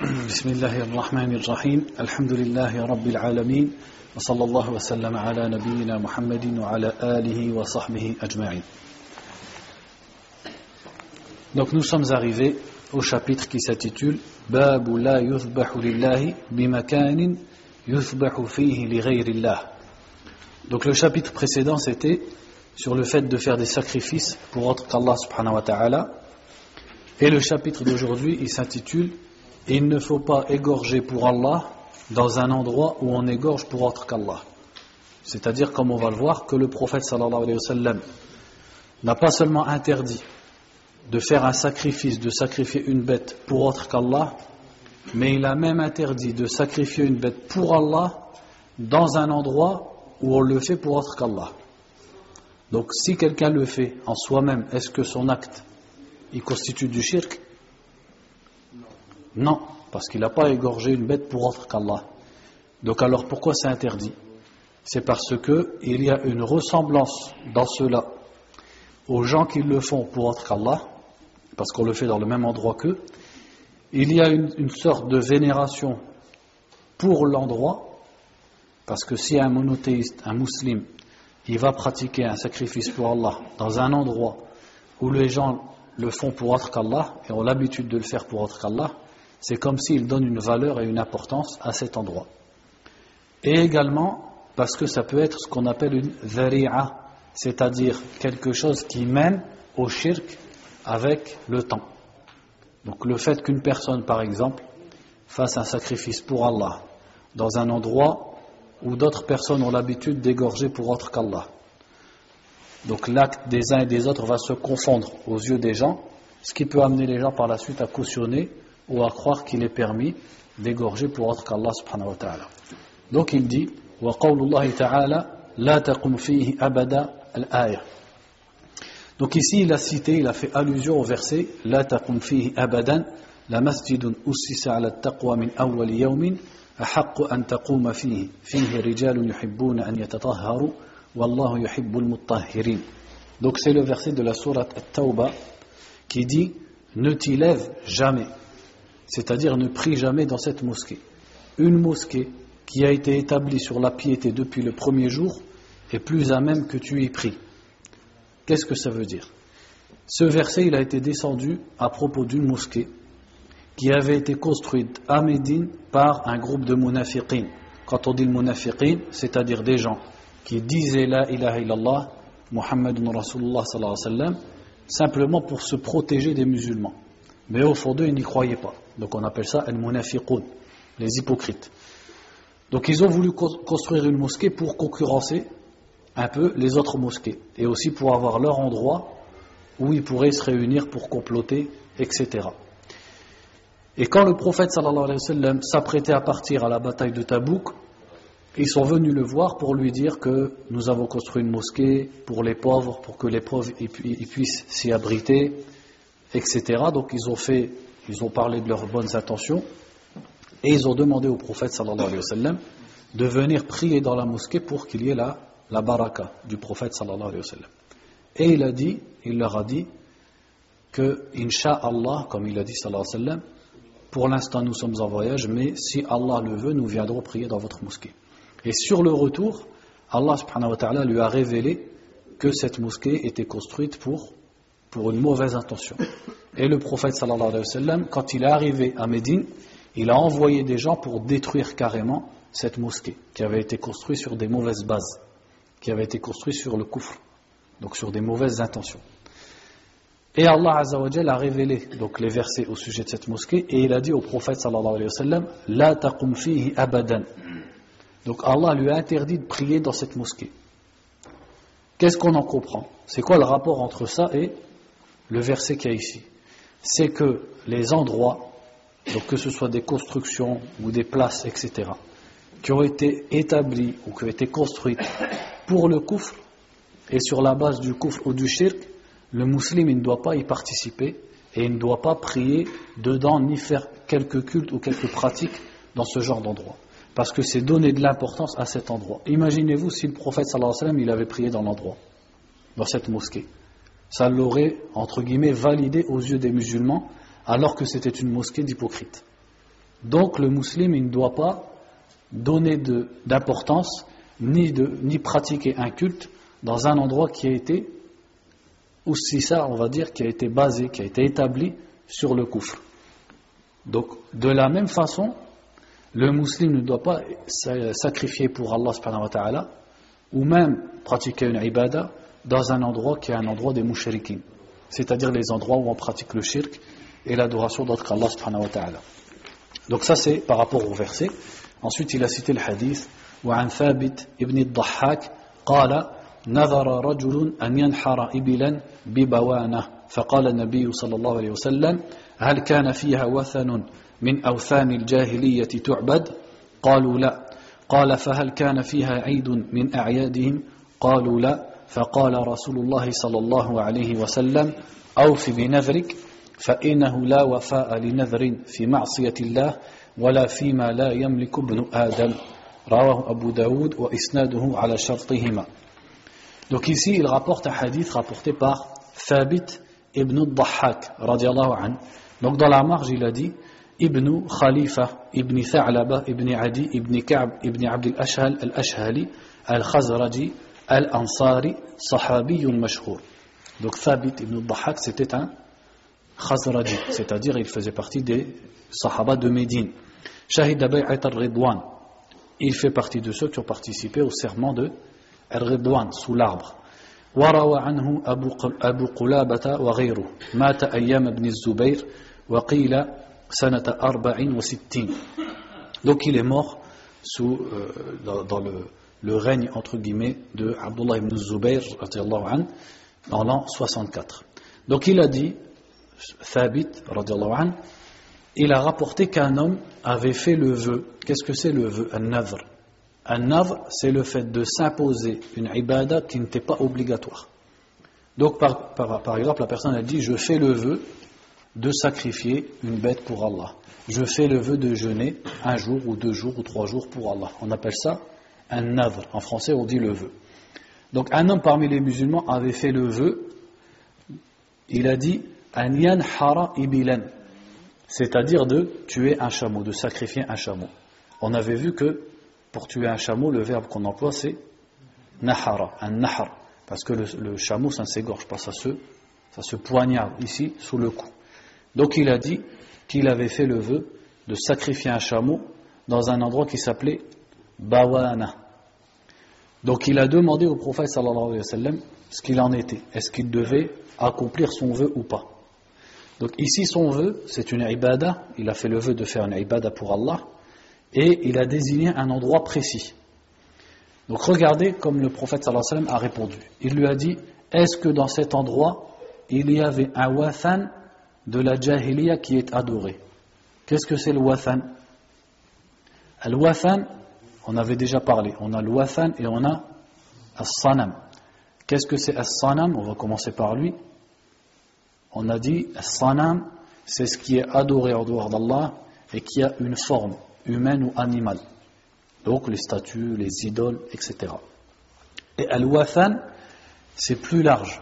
بسم الله الرحمن الرحيم الحمد لله رب العالمين وصلى الله وسلم على نبينا محمد وعلى آله وصحبه أجمعين Donc nous sommes arrivés au chapitre qui s'intitule باب لا يذبح لله بمكان يذبح فيه لغير الله Donc le chapitre précédent c'était sur le fait de faire des sacrifices pour autre qu'Allah subhanahu wa ta'ala et le chapitre d'aujourd'hui il s'intitule Il ne faut pas égorger pour Allah dans un endroit où on égorge pour autre qu'Allah. C'est-à-dire, comme on va le voir, que le prophète sallallahu alayhi wa sallam n'a pas seulement interdit de faire un sacrifice, de sacrifier une bête pour autre qu'Allah, mais il a même interdit de sacrifier une bête pour Allah dans un endroit où on le fait pour autre qu'Allah. Donc si quelqu'un le fait en soi-même, est-ce que son acte il constitue du shirk? Non, parce qu'il n'a pas égorgé une bête pour autre qu'Allah. Donc alors pourquoi c'est interdit? C'est parce que il y a une ressemblance dans cela aux gens qui le font pour autre qu'Allah, parce qu'on le fait dans le même endroit qu'eux. Il y a une, une sorte de vénération pour l'endroit, parce que si un monothéiste, un musulman, il va pratiquer un sacrifice pour Allah dans un endroit où les gens le font pour autre qu'Allah et ont l'habitude de le faire pour autre qu'Allah, c'est comme s'il donne une valeur et une importance à cet endroit. Et également parce que ça peut être ce qu'on appelle une dhari'a, c'est-à-dire quelque chose qui mène au shirk avec le temps. Donc le fait qu'une personne, par exemple, fasse un sacrifice pour Allah dans un endroit où d'autres personnes ont l'habitude d'égorger pour autre qu'Allah. Donc l'acte des uns et des autres va se confondre aux yeux des gens, ce qui peut amener les gens par la suite à cautionner ou à croire qu'il est permis d'égorger pour autre qu'Allah subhanahu wa ta'ala. Donc il dit وقول الله تعالى لا تقم فيه أبدا الآية Donc ici il a cité, il a fait allusion au verset لا تقم فيه أبدا لمسجد أسس على التقوى من أول يوم أحق أن تقوم فيه فيه رجال يحبون أن يتطهروا والله يحب المطهرين Donc c'est le verset de la sourate At-Tawbah qui dit ne t'y lève jamais c'est-à-dire ne prie jamais dans cette mosquée. Une mosquée qui a été établie sur la piété depuis le premier jour est plus à même que tu y pries. Qu'est-ce que ça veut dire? Ce verset, il a été descendu à propos d'une mosquée qui avait été construite à Médine par un groupe de munafiqin. Quand on dit munafiqin, c'est-à-dire des gens qui disaient la ilaha illallah, Muhammadun Rasulullah sallallahu alayhi wa sallam, simplement pour se protéger des musulmans. Mais au fond d'eux, ils n'y croyaient pas. Donc on appelle ça al-munafiqun, les hypocrites. Donc ils ont voulu construire une mosquée pour concurrencer un peu les autres mosquées et aussi pour avoir leur endroit où ils pourraient se réunir pour comploter, etc. Et quand le prophète sallallahu alayhi wa s'apprêtait à partir à la bataille de Tabouk, ils sont venus le voir pour lui dire que nous avons construit une mosquée pour les pauvres, pour que les pauvres puissent s'y abriter, etc. Donc ils ont fait ils ont parlé de leurs bonnes intentions et ils ont demandé au prophète sallallahu sallam de venir prier dans la mosquée pour qu'il y ait la, la baraka du prophète sallallahu sallam. Et il a dit, il leur a dit que, insha'Allah, comme il a dit sallallahu sallam, pour l'instant nous sommes en voyage, mais si Allah le veut, nous viendrons prier dans votre mosquée. Et sur le retour, Allah subhanahu wa ta'ala lui a révélé que cette mosquée était construite pour, pour une mauvaise intention. Et le prophète sallallahu alayhi wa sallam, quand il est arrivé à Médine, il a envoyé des gens pour détruire carrément cette mosquée qui avait été construite sur des mauvaises bases, qui avait été construite sur le coufre, donc sur des mauvaises intentions. Et Allah Azzawajal a révélé donc les versets au sujet de cette mosquée et il a dit au prophète sallallahu alayhi wa sallam La taqum abadan. Donc Allah lui a interdit de prier dans cette mosquée. Qu'est-ce qu'on en comprend? C'est quoi le rapport entre ça et le verset qu'il y a ici c'est que les endroits, donc que ce soit des constructions ou des places, etc., qui ont été établis ou qui ont été construites pour le koufr, et sur la base du koufr ou du shirk, le musulman ne doit pas y participer et il ne doit pas prier dedans ni faire quelques cultes ou quelques pratiques dans ce genre d'endroit. Parce que c'est donner de l'importance à cet endroit. Imaginez-vous si le prophète sallallahu alayhi wa sallam il avait prié dans l'endroit, dans cette mosquée ça l'aurait, entre guillemets, validé aux yeux des musulmans, alors que c'était une mosquée d'hypocrites. Donc le musulman ne doit pas donner d'importance ni, ni pratiquer un culte dans un endroit qui a été, aussi ça, on va dire, qui a été basé, qui a été établi sur le coufre. Donc, de la même façon, le musulman ne doit pas sacrifier pour Allah ou même pratiquer une ibada dans un endroit qui est un endroit des mouchriquins, c'est-à-dire les endroits où on pratique le shirk et l'adoration d'autre qu'Allah subhanahu wa ta'ala. Donc ça c'est par rapport au verset. Ensuite il a cité le hadith وعن ثابت ابن الضحاك قال نذر رجل أن ينحر إبلا ببوانة فقال النبي صلى الله عليه وسلم هل كان فيها وثن من أوثان الجاهلية تعبد قالوا لا قال فهل كان فيها عيد من أعيادهم قالوا لا فقال رسول الله صلى الله عليه وسلم أوف بنذرك فإنه لا وفاء لنذر في معصية الله ولا فيما لا يملك ابن آدم رواه أبو داود وإسناده على شرطهما Donc ici, il rapporte un hadith rapporté par Thabit ibn al-Dahhak, radiallahu anhu. Donc dans la marge, il a dit Ibn Khalifa, Ibn Tha'laba, Ibn Adi, Ibn Ka'b, Ibn Abd al-Ashhal, al-Ashhali, al-Khazraji, al-Ansari, sahabiyun mashhour. Donc Thabit ibn al-Dahhak, c'était un Khazraji, c'est-à-dire il faisait partie des Sahaba de Médine. Shahid Bay'at al-Ridwan, il fait partie de ceux qui ont participé au serment de al-Ridwan, sous l'arbre. وروى عنه أبو قلابة وغيره مات أيام ابن الزبير وقيل سنة أربع وستين donc il est mort sous, euh, dans, dans le, le, règne entre guillemets de Abdullah ibn Zubayr an, en l'an 64 donc il a dit Thabit an, il a rapporté qu'un homme avait fait le vœu qu'est-ce que c'est le vœu? Un nadr un nadr, c'est le fait de s'imposer une ibada qui n'était pas obligatoire. Donc, par, par, exemple, la personne a dit Je fais le vœu de sacrifier une bête pour Allah. Je fais le vœu de jeûner un jour ou deux jours ou trois jours pour Allah. On appelle ça un nadr. En français, on dit le vœu. Donc, un homme parmi les musulmans avait fait le vœu. Il a dit Anyan hara ibilan. C'est-à-dire de tuer un chameau, de sacrifier un chameau. On avait vu que pour tuer un chameau, le verbe qu'on emploie c'est nahara, un nahar, parce que le, chameau ça ne s'égorge pas, ça se, ça se poignarde ici sous le cou. Donc il a dit qu'il avait fait le vœu de sacrifier un chameau dans un endroit qui s'appelait Bawana. Donc il a demandé au prophète sallallahu alayhi wa sallam ce qu'il en était. Est-ce qu'il devait accomplir son vœu ou pas? Donc ici son vœu, c'est une ibada, il a fait le vœu de faire une ibada pour Allah, et il a désigné un endroit précis. Donc regardez comme le prophète sallallahu alayhi wa sallam a répondu. Il lui a dit Est-ce que dans cet endroit il y avait un wathan de la jahiliya qui est adoré? Qu'est-ce que c'est le wathan? Le wathan, on avait déjà parlé. On a le wathan et on a as-sanam. Qu'est-ce que c'est as-sanam? On va commencer par lui. On a dit as-sanam, c'est ce qui est adoré en dehors d'Allah et qui a une forme humaine ou animale. Donc les statues, les idoles, etc. Et Al-Wathan, c'est plus large.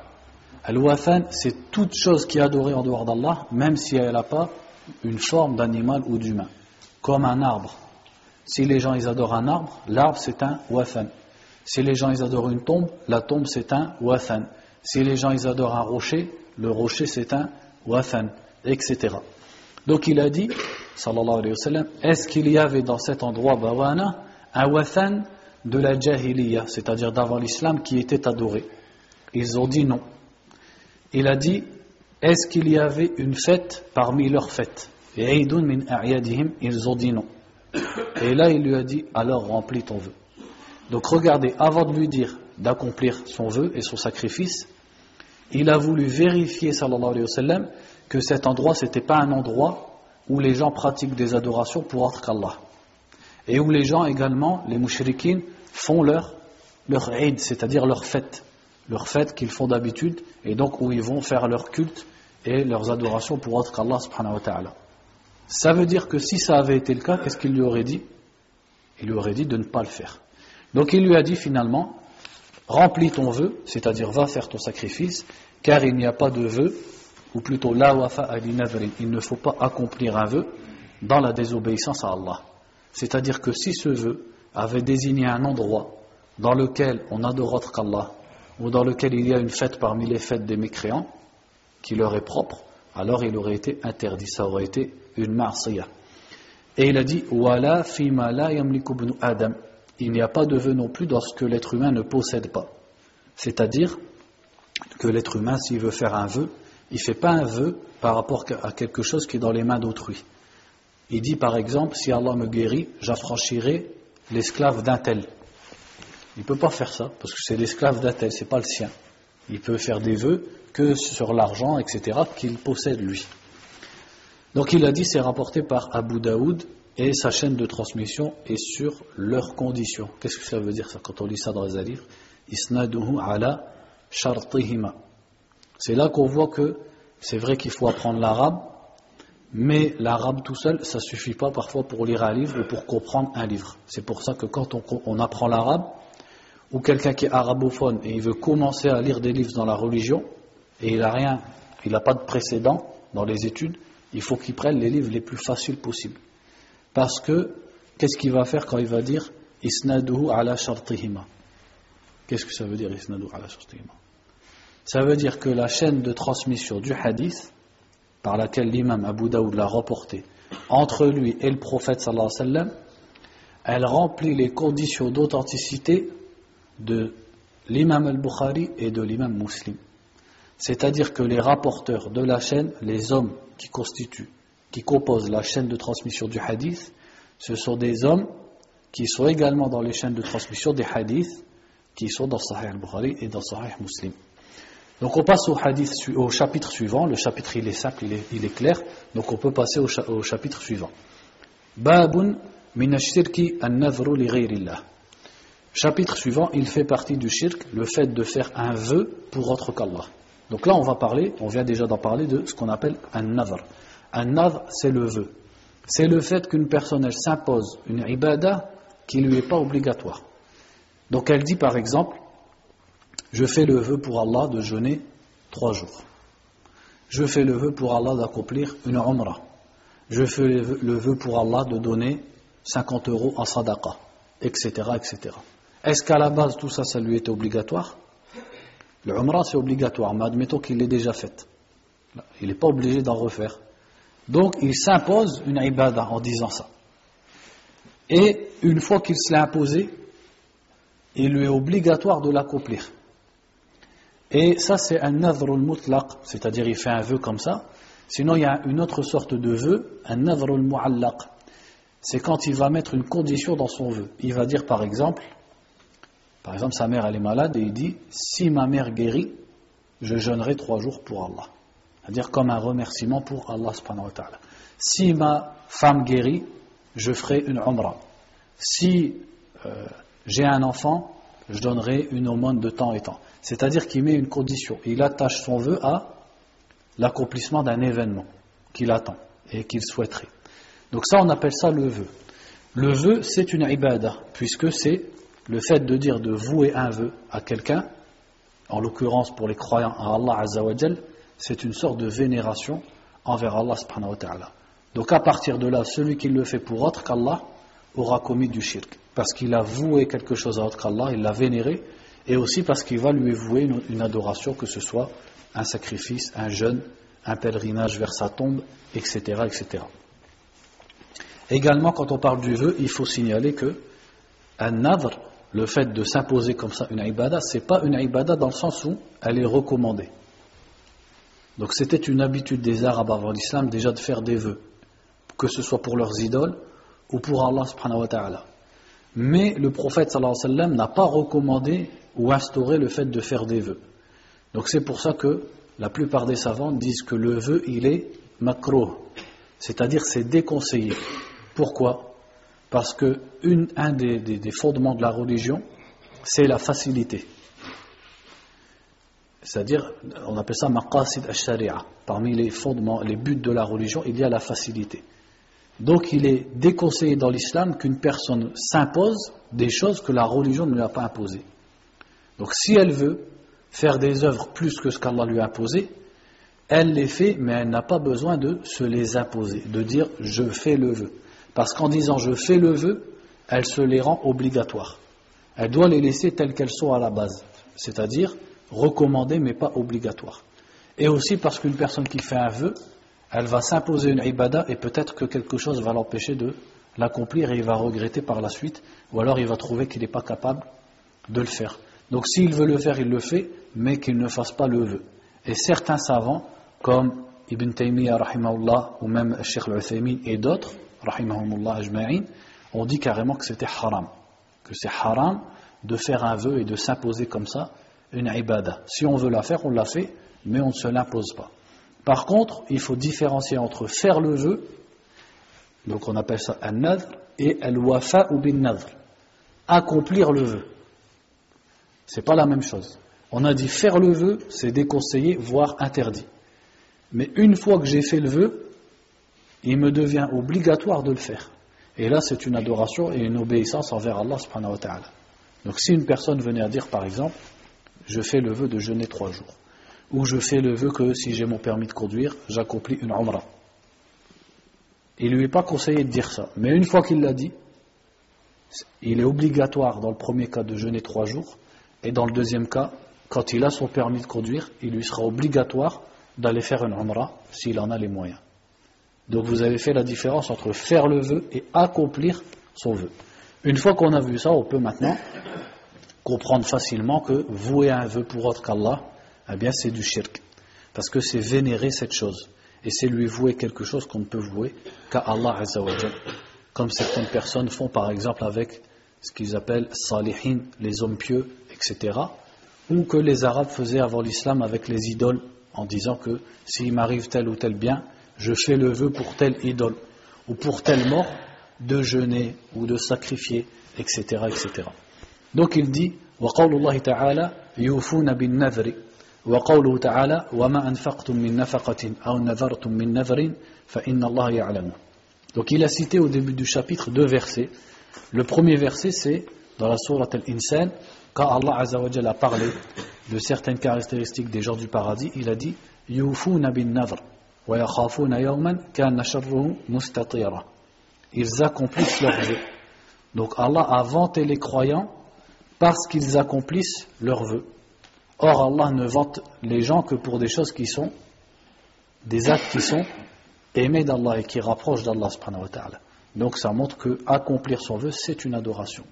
Al-Wathan, c'est toute chose qui est adorée en dehors d'Allah, même si elle n'a pas une forme d'animal ou d'humain. Comme un arbre. Si les gens ils adorent un arbre, l'arbre c'est un Wathan. Si les gens ils adorent une tombe, la tombe c'est un Wathan. Si les gens ils adorent un rocher, le rocher c'est un Wathan, etc. Donc il a dit, sallallahu alayhi wa sallam, est-ce qu'il y avait dans cet endroit Bawana un wathan de la jahiliya, c'est-à-dire d'avant l'islam, qui était adoré? Ils ont dit non. Il a dit, est-ce qu'il y avait une fête parmi leurs fêtes? Et ils ont dit non. Et là, il lui a dit, alors remplis ton vœu. Donc regardez, avant de lui dire d'accomplir son vœu et son sacrifice, il a voulu vérifier, sallallahu alayhi wa que cet endroit, ce n'était pas un endroit où les gens pratiquent des adorations pour autre qu'Allah. Et où les gens également, les mouchriquines, font leur, leur Eid, c'est-à-dire leur fête. Leur fête qu'ils font d'habitude, et donc où ils vont faire leur culte et leurs adorations pour autre qu'Allah subhanahu wa ta'ala. Ça veut dire que si ça avait été le cas, qu'est-ce qu'il lui aurait dit? Il lui aurait dit de ne pas le faire. Donc il lui a dit finalement, remplis ton vœu, c'est-à-dire va faire ton sacrifice, car il n'y a pas de vœu ou plutôt la wafa il ne faut pas accomplir un vœu dans la désobéissance à Allah. C'est-à-dire que si ce vœu avait désigné un endroit dans lequel on adore autre qu'Allah, ou dans lequel il y a une fête parmi les fêtes des mécréants, qui leur est propre, alors il aurait été interdit, ça aurait été une marsiyah. Et il a dit Wala fima la Adam. Il n'y a pas de vœu non plus dans ce que l'être humain ne possède pas. C'est-à-dire que l'être humain, s'il veut faire un vœu, il ne fait pas un vœu par rapport à quelque chose qui est dans les mains d'autrui. Il dit par exemple, si Allah me guérit, j'affranchirai l'esclave d'un tel. Il ne peut pas faire ça, parce que c'est l'esclave d'un tel, ce n'est pas le sien. Il peut faire des vœux que sur l'argent, etc., qu'il possède lui. Donc il a dit, c'est rapporté par Abu Daoud, et sa chaîne de transmission est sur leurs conditions. Qu'est-ce que ça veut dire quand on lit ça dans les livres Isnaduhu ala shartihima. C'est là qu'on voit que c'est vrai qu'il faut apprendre l'arabe, mais l'arabe tout seul, ça suffit pas parfois pour lire un livre ou pour comprendre un livre. C'est pour ça que quand on, apprend l'arabe, ou quelqu'un qui est arabophone et il veut commencer à lire des livres dans la religion, et il n'a rien, il n'a pas de précédent dans les études, il faut qu'il prenne les livres les plus faciles possibles. Parce que, qu'est-ce qu'il va faire quand il va dire Isnaduhu ala shartihima? Qu'est-ce que ça veut dire Isnaduhu ala shartihima? Ça veut dire que la chaîne de transmission du hadith, par laquelle l'imam Abu Daoud l'a reporté, entre lui et le prophète sallallahu alayhi wa sallam, elle remplit les conditions d'authenticité de l'imam al-Bukhari et de l'imam muslim. C'est-à-dire que les rapporteurs de la chaîne, les hommes qui constituent qui composent la chaîne de transmission du hadith, ce sont des hommes qui sont également dans les chaînes de transmission des hadiths qui sont dans Sahih al-Bukhari et dans Sahih Muslim. Donc on passe au, hadith, au chapitre suivant. Le chapitre il est simple, il est, clair. Donc on peut passer au, chapitre suivant. Babun min shirki an-nadhru li. Chapitre suivant, il fait partie du shirk, le fait de faire un vœu pour autre qu'Allah. Donc là on va parler, on vient déjà d'en parler de ce qu'on appelle un nadhr. Un nadr, c'est le vœu. C'est le fait qu'une personne, elle s'impose une ibada qui ne lui est pas obligatoire. Donc elle dit par exemple, je fais le vœu pour Allah de jeûner trois jours. Je fais le vœu pour Allah d'accomplir une umrah. Je fais le vœu pour Allah de donner 50 euros en sadaqa, etc. etc. Est-ce qu'à la base tout ça, ça lui était obligatoire? Le umrah c'est obligatoire, mais admettons qu'il l'ait déjà fait. Il n'est pas obligé d'en refaire. Donc il s'impose une ibada en disant ça. Et une fois qu'il se l'a imposé, il lui est obligatoire de l'accomplir. Et ça c'est un nadhrul mutlaq, c'est-à-dire il fait un vœu comme ça. Sinon il y a une autre sorte de vœu, un nadhrul muallaq. C'est quand il va mettre une condition dans son vœu. Il va dire par exemple, par exemple sa mère elle est malade et il dit, si ma mère guérit, je jeûnerai trois jours pour Allah c'est-à-dire comme un remerciement pour Allah subhanahu wa ta'ala. Si ma femme guérit, je ferai une umrah. Si euh, j'ai un enfant, je donnerai une aumône de temps et temps. C'est-à-dire qu'il met une condition. Il attache son vœu à l'accomplissement d'un événement qu'il attend et qu'il souhaiterait. Donc ça, on appelle ça le vœu. Le vœu, c'est une ibada, puisque c'est le fait de dire de vouer un vœu à quelqu'un, en l'occurrence pour les croyants à Allah Azzawajal, c'est une sorte de vénération envers Allah subhanahu wa ta'ala. Donc à partir de là, celui qui le fait pour autre qu'Allah aura commis du shirk. Parce qu'il a voué quelque chose à autre qu'Allah, il l'a vénéré, et aussi parce qu'il va lui vouer une, adoration, que ce soit un sacrifice, un jeûne, un pèlerinage vers sa tombe, etc. etc. Également, quand on parle du vœu, il faut signaler que un nadr, le fait de s'imposer comme ça une ibada, c'est pas une ibada dans le sens où elle est recommandée. Donc c'était une habitude des Arabes avant l'islam déjà de faire des vœux, que ce soit pour leurs idoles ou pour Allah subhanahu wa ta'ala. Mais le prophète n'a pas recommandé ou instauré le fait de faire des vœux. Donc c'est pour ça que la plupart des savants disent que le vœu il est macro, c'est-à-dire c'est déconseillé. Pourquoi? Parce que un des fondements de la religion, c'est la facilité. C'est-à-dire, on appelle ça maqasid al-sharia. Parmi les fondements, les buts de la religion, il y a la facilité. Donc il est déconseillé dans l'islam qu'une personne s'impose des choses que la religion ne lui a pas imposées. Donc si elle veut faire des œuvres plus que ce qu'Allah lui a imposé, elle les fait, mais elle n'a pas besoin de se les imposer, de dire je fais le vœu. Parce qu'en disant je fais le vœu, elle se les rend obligatoires. Elle doit les laisser telles qu'elles sont à la base, c'est-à-dire recommandées mais pas obligatoires. Et aussi parce qu'une personne qui fait un vœu, elle va s'imposer une ibada et peut-être que quelque chose va l'empêcher de l'accomplir et il va regretter par la suite, ou alors il va trouver qu'il n'est pas capable de le faire. Donc s'il veut le faire, il le fait, mais qu'il ne fasse pas le vœu. Et certains savants, comme Ibn Taymiyyah ou même Sheikh al et d'autres, rahimahumullah ajma'in, ont dit carrément que c'était haram. Que c'est haram de faire un vœu et de s'imposer comme ça une ibada. Si on veut la faire, on la fait, mais on ne se l'impose pas. Par contre, il faut différencier entre faire le vœu, donc on appelle ça un nadr, et al-wafa ou bin nadr, accomplir le vœu. C'est pas la même chose. On a dit faire le vœu, c'est déconseillé, voire interdit. Mais une fois que j'ai fait le vœu, il me devient obligatoire de le faire. Et là, c'est une adoration et une obéissance envers Allah subhanahu wa ta'ala. Donc si une personne venait à dire, par exemple, je fais le vœu de jeûner trois jours, ou je fais le vœu que si j'ai mon permis de conduire, j'accomplis une umrah. Il ne lui est pas conseillé de dire ça. Mais une fois qu'il l'a dit, il est obligatoire dans le premier cas de jeûner trois jours, et dans le deuxième cas, quand il a son permis de conduire, il lui sera obligatoire d'aller faire une umrah s'il en a les moyens. Donc vous avez fait la différence entre faire le vœu et accomplir son vœu. Une fois qu'on a vu ça, on peut maintenant comprendre facilement que vouer un vœu pour autre qu'Allah, eh bien c'est du shirk. Parce que c'est vénérer cette chose. Et c'est lui vouer quelque chose qu'on ne peut vouer qu'à Allah Azzawajal. Comme certaines personnes font par exemple avec ce qu'ils appellent salihin, les hommes pieux, etc. Ou que les Arabes faisaient avant l'islam avec les idoles, en disant que s'il m'arrive tel ou tel bien, je fais le vœu pour telle idole, ou pour telle mort, de jeûner ou de sacrifier, etc. etc. Donc il dit, وقول الله تعالى يوفون بالنذر وقوله تعالى وما أنفقتم من نفقة أو نذرتم من نذر فإن الله يعلم Donc il a cité au début du chapitre deux versets. Le premier verset c'est dans la sourate Al-Insan, quand Allah Azzawajal a parlé de certaines caractéristiques des gens du paradis, il a dit يوفون بالنذر ils accomplissent leur vœu. Donc Allah a vanté les croyants parce qu'ils accomplissent leurs vœux. Or Allah ne vante les gens que pour des choses qui sont, des actes qui sont aimés d'Allah et qui rapprochent d'Allah Donc ça montre que accomplir son vœu c'est une adoration.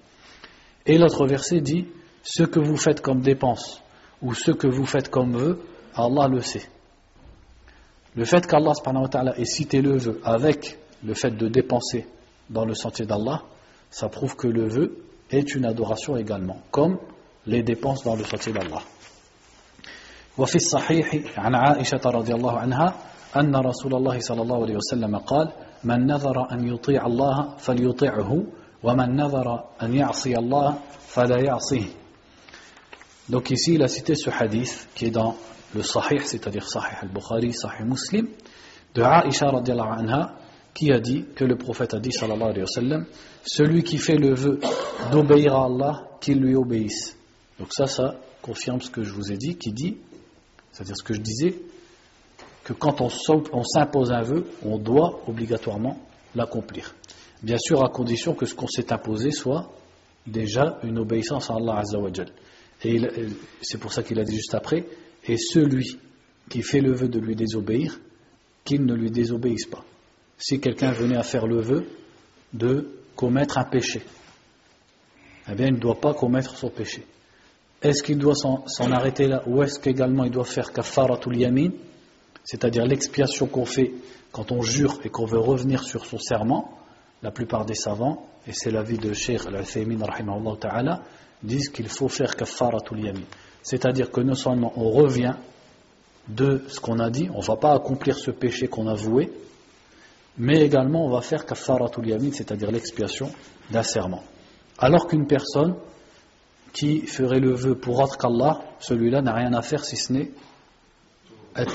Et l'autre verset dit, ce que vous faites comme dépense ou ce que vous faites comme vœu, Allah le sait. Le fait qu'Allah ait cité le vœu avec le fait de dépenser dans le sentier d'Allah, ça prouve que le vœu est une adoration également, comme les dépenses dans le sentier d'Allah. وفي الصحيح عن عائشة رضي الله عنها أن رسول الله صلى الله عليه وسلم قال من نذر أن يطيع الله فليطيعه ومن نذر أن يعصي الله فلا يعصيه Donc ici, il a cité ce hadith qui est dans le Sahih, c'est-à-dire Sahih al-Bukhari, Sahih Muslim, de Aisha radiallahu anha, qui a dit que le prophète a dit sallallahu alayhi wa sallam celui qui fait le vœu d'obéir à Allah qu'il lui obéisse. Donc ça ça confirme ce que je vous ai dit qui dit c'est-à-dire ce que je disais que quand on s'impose un vœu on doit obligatoirement l'accomplir. Bien sûr à condition que ce qu'on s'est imposé soit déjà une obéissance à Allah Azzawajal et c'est pour ça qu'il a dit juste après et celui qui fait le vœu de lui désobéir qu'il ne lui désobéisse pas si quelqu'un venait à faire le vœu de commettre un péché, eh bien, il ne doit pas commettre son péché. Est-ce qu'il doit s'en arrêter là ou est-ce qu'également il doit faire kafaratul yamin, c'est-à-dire l'expiation qu'on fait quand on jure et qu'on veut revenir sur son serment? La plupart des savants, et c'est l'avis de Sheikh Al-Uthaymin ta'ala, disent qu'il faut faire kafaratul yamin. C'est-à-dire que non seulement on revient de ce qu'on a dit, on ne va pas accomplir ce péché qu'on a voué, mais également on va faire kafaratul yamin, c'est-à-dire l'expiation d'un serment. Alors qu'une personne qui ferait le vœu pour autre qu'Allah, celui-là n'a rien à faire si ce n'est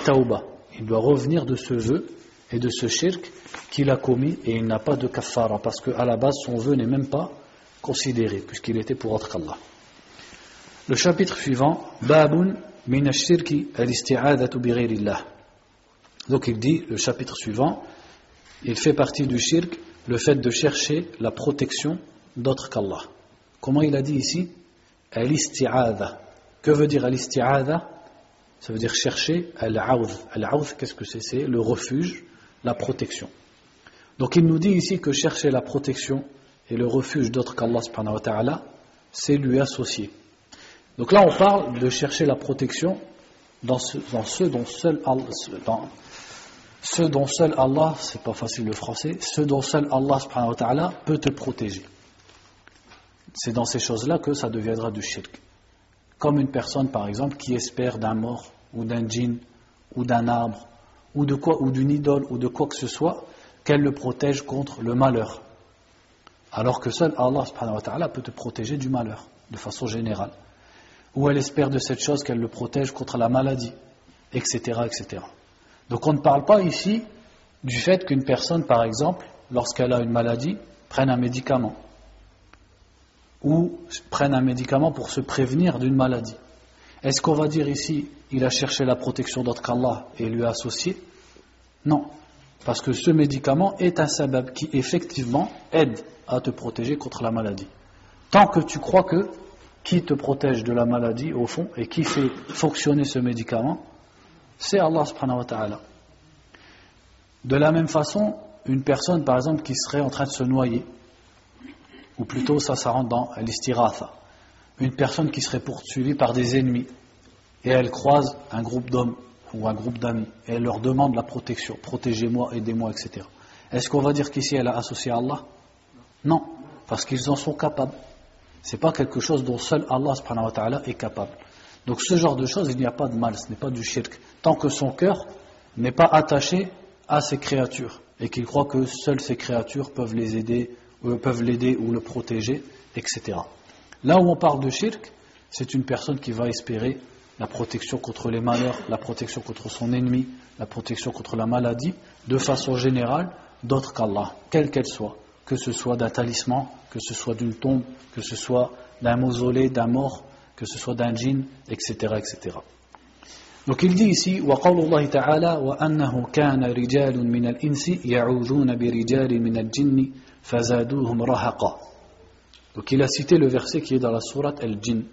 tauba. Il doit revenir de ce vœu et de ce shirk qu'il a commis et il n'a pas de kafara parce qu'à la base son vœu n'est même pas considéré puisqu'il était pour autre qu'Allah. Le chapitre suivant, Babun min al-shirki al-isti'adatu Donc il dit, le chapitre suivant, il fait partie du shirk le fait de chercher la protection d'autre qu'Allah. Comment il a dit ici? Al-isti'adha. Que veut dire al-isti'adha? Ça veut dire chercher al-aoudh. Al-aoudh, qu'est-ce que c'est? C'est le refuge, la protection. Donc il nous dit ici que chercher la protection et le refuge d'autre qu'Allah c'est lui associer. Donc là on parle de chercher la protection dans, ce, dans ceux dont seul Allah, ceux dont seul Allah, c'est pas facile le français, ceux dont seul Allah peut te protéger. C'est dans ces choses-là que ça deviendra du shirk. Comme une personne, par exemple, qui espère d'un mort, ou d'un djinn, ou d'un arbre, ou de quoi, ou d'une idole, ou de quoi que ce soit, qu'elle le protège contre le malheur. Alors que seul Allah peut te protéger du malheur, de façon générale. Ou elle espère de cette chose qu'elle le protège contre la maladie, etc., etc. Donc on ne parle pas ici du fait qu'une personne, par exemple, lorsqu'elle a une maladie, prenne un médicament ou prenne un médicament pour se prévenir d'une maladie. Est-ce qu'on va dire ici, il a cherché la protection d'autre qu'Allah et lui a associé? Non, parce que ce médicament est un sabab qui effectivement aide à te protéger contre la maladie. Tant que tu crois que qui te protège de la maladie au fond et qui fait fonctionner ce médicament, c'est Allah subhanahu wa ta'ala. De la même façon, une personne par exemple qui serait en train de se noyer, ou plutôt ça, ça rentre dans l'istiratha, une personne qui serait poursuivie par des ennemis, et elle croise un groupe d'hommes ou un groupe d'amis, et elle leur demande la protection, protégez-moi, aidez-moi, etc. Est-ce qu'on va dire qu'ici elle a associé à Allah? Non, parce qu'ils en sont capables. Ce n'est pas quelque chose dont seul Allah subhanahu wa ta'ala est capable. Donc ce genre de choses, il n'y a pas de mal, ce n'est pas du shirk. Tant que son cœur n'est pas attaché à ces créatures et qu'il croit que seules ces créatures peuvent les aider, euh, peuvent l'aider ou le protéger, etc. Là où on parle de shirk, c'est une personne qui va espérer la protection contre les malheurs, la protection contre son ennemi, la protection contre la maladie, de façon générale, d'autre qu'Allah, quelle qu'elle soit, que ce soit d'un talisman, que ce soit d'une tombe, que ce soit d'un mausolée, d'un mort, que ce soit d'un djinn, etc., etc. Donc il dit ici, وقول الله تعالى وأنه كان رجال من الإنس يعوذون برجال من الجن فزادوهم رهقا. Donc il a cité le verset qui est dans la sourate Al-Jinn.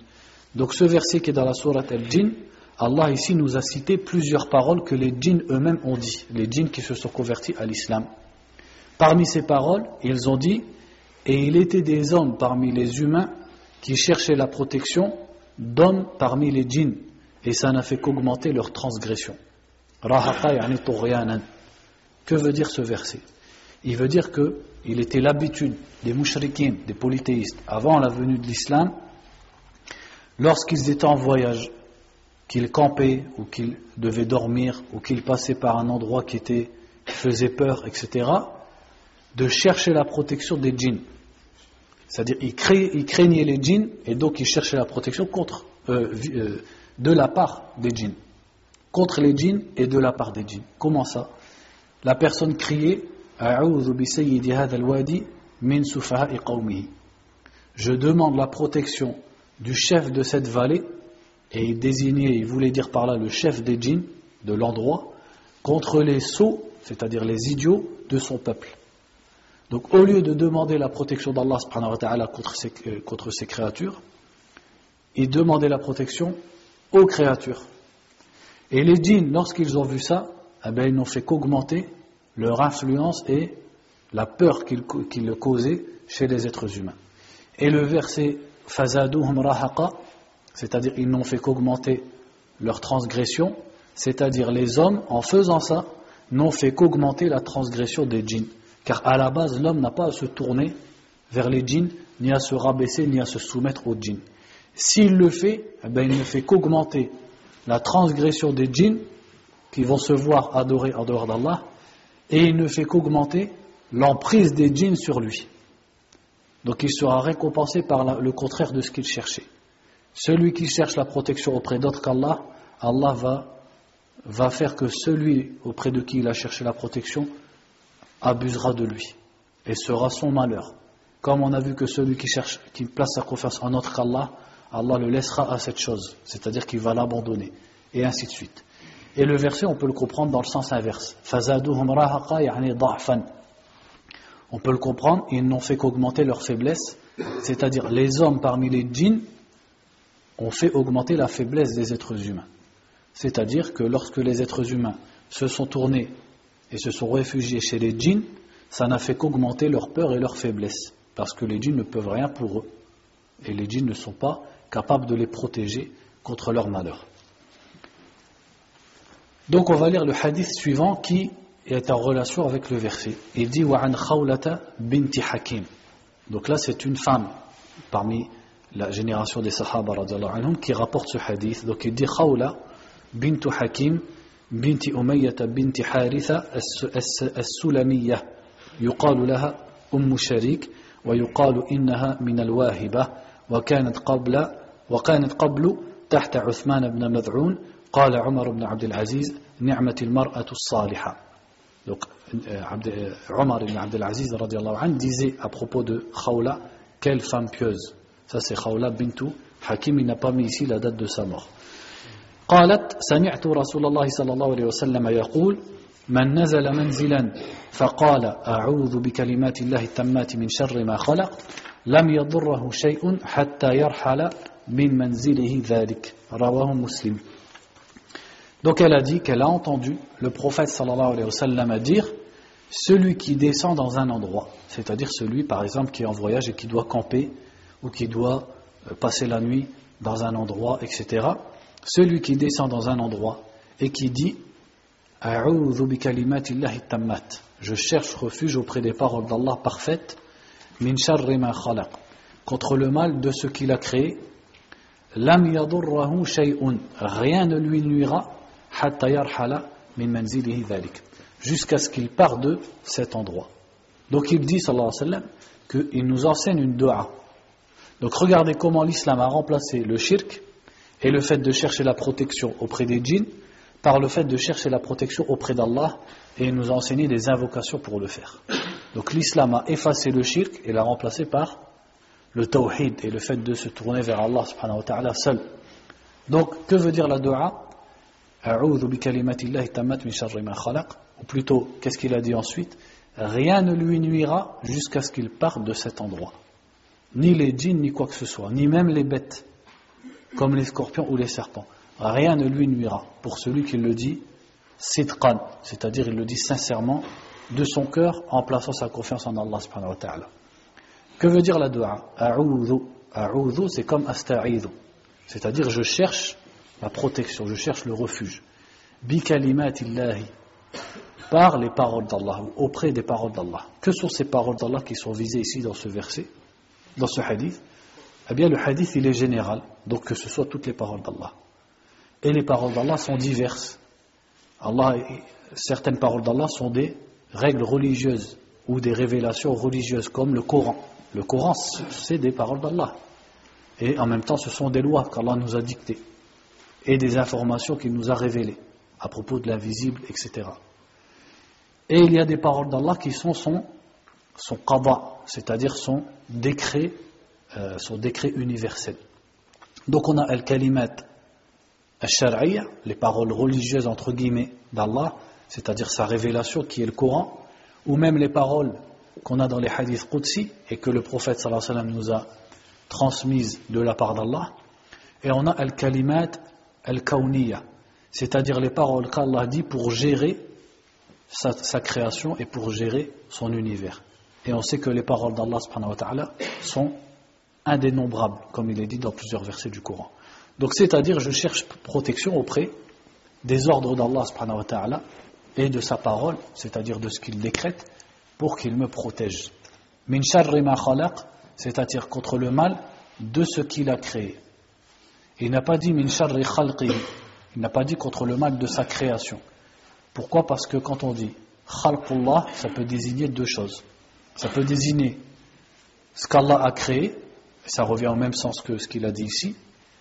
Donc ce verset qui est dans la sourate Al-Jinn, Allah ici nous a cité plusieurs paroles que les djinns eux-mêmes ont dit, les djinns qui se sont convertis à l'islam. Parmi ces paroles, ils ont dit, et il était des hommes parmi les humains qui cherchaient la protection d'hommes parmi les djinns, et ça n'a fait qu'augmenter leur transgression. Que veut dire ce verset? Il veut dire que il était l'habitude des mouchriquins, des polythéistes, avant la venue de l'islam, lorsqu'ils étaient en voyage, qu'ils campaient ou qu'ils devaient dormir ou qu'ils passaient par un endroit qui, faisait peur, etc., de chercher la protection des djinns. C'est-à-dire, ils, craignaient les djinns et donc ils cherchaient la protection euh, euh, de la part des djinns. Contre les djinns et de la part des djinns. Comment ça? La personne criait Je demande la protection du chef de cette vallée, et il désignait, il voulait dire par là le chef des djinns de l'endroit, contre les sots, c'est-à-dire les idiots de son peuple. Donc au lieu de demander la protection d'Allah contre ces, euh, contre créatures, il demandait la protection aux créatures. Et les djinns, lorsqu'ils ont vu ça, eh bien, ils n'ont fait qu'augmenter leur influence et la peur qu'ils causaient chez les êtres humains. Et le verset Fazaduhum rahaqa, c'est-à-dire ils n'ont fait qu'augmenter leur transgression, c'est-à-dire les hommes, en faisant ça, n'ont fait qu'augmenter la transgression des djinns. Car à la base, l'homme n'a pas à se tourner vers les djinns, ni à se rabaisser, ni à se soumettre aux djinns. S'il le fait, eh ben, il ne fait qu'augmenter la transgression des djinns qui vont se voir adorer en dehors d'Allah, et il ne fait qu'augmenter l'emprise des djinns sur lui. Donc il sera récompensé par le contraire de ce qu'il cherchait. Celui qui cherche la protection auprès d'autre qu'Allah, Allah va, va faire que celui auprès de qui il a cherché la protection abusera de lui et sera son malheur. Comme on a vu que celui qui cherche, qui place sa confiance en autre qu'Allah, Allah le laissera à cette chose, c'est-à-dire qu'il va l'abandonner, et ainsi de suite. Et le verset, on peut le comprendre dans le sens inverse. On peut le comprendre, ils n'ont fait qu'augmenter leur faiblesse, c'est-à-dire les hommes parmi les djinns ont fait augmenter la faiblesse des êtres humains. C'est-à-dire que lorsque les êtres humains se sont tournés et se sont réfugiés chez les djinns, ça n'a fait qu'augmenter leur peur et leur faiblesse, parce que les djinns ne peuvent rien pour eux, et les djinns ne sont pas capables de les protéger contre leur malheur. Donc on va lire le hadith suivant qui est en relation avec le verset. Il dit Wa'an khawlata binti hakim. Donc là c'est une femme parmi la génération des sahaba qui rapporte ce hadith. Donc il dit Khawla bintu hakim بنت أمية بنت حارثة السلمية. يقال لها أم شريك ويقال إنها من الواهبة وكانت قبل وكانت قبل تحت عثمان بن مذعون. قال عمر بن عبد العزيز نعمة المرأة الصالحة. Euh, euh, عمر بن عبد العزيز رضي الله عنه ديزي à دو خولة quelle femme pieuse. Ça خولة بنت حكيم il n'a pas mis ici la قالت سمعت رسول الله صلى الله عليه وسلم يقول من نزل منزلا فقال أعوذ بكلمات الله التمات من شر ما خلق لم يضره شيء حتى يرحل من منزله ذلك رواه مسلم Donc elle a dit qu'elle a entendu le prophète sallallahu alayhi wa sallam dire celui qui descend dans un endroit, c'est-à-dire celui par exemple qui est en voyage et qui doit camper ou qui doit euh, passer la nuit dans un endroit, etc. Celui qui descend dans un endroit et qui dit je cherche refuge auprès des paroles d'Allah parfaites contre le mal de ce qu'il a créé. Rien ne lui nuira jusqu'à ce qu'il parte de cet endroit. Donc il dit, sallallahu alayhi wa sallam, qu'il nous enseigne une dua. Donc regardez comment l'islam a remplacé le shirk et le fait de chercher la protection auprès des djinns par le fait de chercher la protection auprès d'Allah et il nous a enseigné des invocations pour le faire. Donc l'islam a effacé le shirk et l'a remplacé par le tawhid et le fait de se tourner vers Allah seul. Donc que veut dire la dua? Ou plutôt, qu'est-ce qu'il a dit ensuite? Rien ne lui nuira jusqu'à ce qu'il parte de cet endroit. Ni les djinns, ni quoi que ce soit, ni même les bêtes, comme les scorpions ou les serpents. Rien ne lui nuira pour celui qui le dit sidqan, c'est-à-dire il le dit sincèrement de son cœur en plaçant sa confiance en Allah subhanahu wa ta'ala. Que veut dire la dua? A'udhu, c'est comme asta'idhu, c'est-à-dire je cherche la protection, je cherche le refuge. Bikalimatillahi, par les paroles d'Allah, ou auprès des paroles d'Allah. Que sont ces paroles d'Allah qui sont visées ici dans ce verset, dans ce hadith? Eh bien, le hadith, il est général, donc que ce soit toutes les paroles d'Allah. Et les paroles d'Allah sont diverses. Allah, certaines paroles d'Allah sont des règles religieuses ou des révélations religieuses, comme le Coran. Le Coran, c'est des paroles d'Allah. Et en même temps, ce sont des lois qu'Allah nous a dictées et des informations qu'il nous a révélées à propos de l'invisible, etc. Et il y a des paroles d'Allah qui sont son, son c'est-à-dire son décret, euh, son décret universel. Donc on a al-kalimat al-shar'iyya, les paroles religieuses entre guillemets d'Allah, c'est-à-dire sa révélation qui est le Coran, ou même les paroles qu'on a dans les hadiths Qudsi et que le prophète sallallahu alayhi wa nous a transmises de la part d'Allah. Et on a al-kalimat al-kawniyya, c'est-à-dire les paroles qu'Allah dit pour gérer sa, création et pour gérer son univers. Et on sait que les paroles d'Allah sont indénombrables, comme il est dit dans plusieurs versets du Coran. Donc c'est-à-dire je cherche protection auprès des ordres d'Allah et de sa parole, c'est-à-dire de ce qu'il décrète, pour qu'il me protège. Min ma c'est-à-dire contre le mal de ce qu'il a créé. Il n'a pas dit min sharri Il n'a pas dit contre le mal de sa création. Pourquoi? Parce que quand on dit khalqullah, ça peut désigner deux choses. Ça peut désigner ce qu'Allah a créé, ça revient au même sens que ce qu'il a dit ici,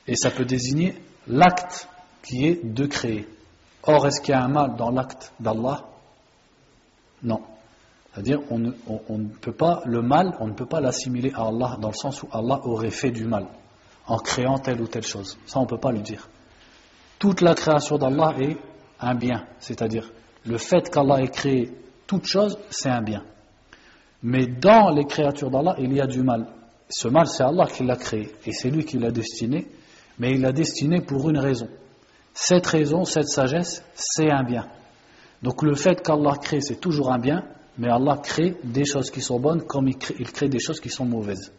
et ça peut désigner l'acte qui est de créer. Or, est-ce qu'il y a un mal dans l'acte d'Allah? Non. C'est-à-dire, on ne peut pas, le mal, on ne peut pas l'assimiler à Allah dans le sens où Allah aurait fait du mal en créant telle ou telle chose. Ça, on ne peut pas le dire. Toute la création d'Allah est un bien, c'est-à-dire le fait qu'Allah ait créé toute chose, c'est un bien. Mais dans les créatures d'Allah, il y a du mal. Ce mal, c'est Allah qui l'a créé et c'est lui qui l'a destiné, mais il l'a destiné pour une raison. Cette raison, cette sagesse, c'est un bien. Donc le fait qu'Allah crée, c'est toujours un bien, mais Allah crée des choses qui sont bonnes comme il crée, des choses qui sont mauvaises.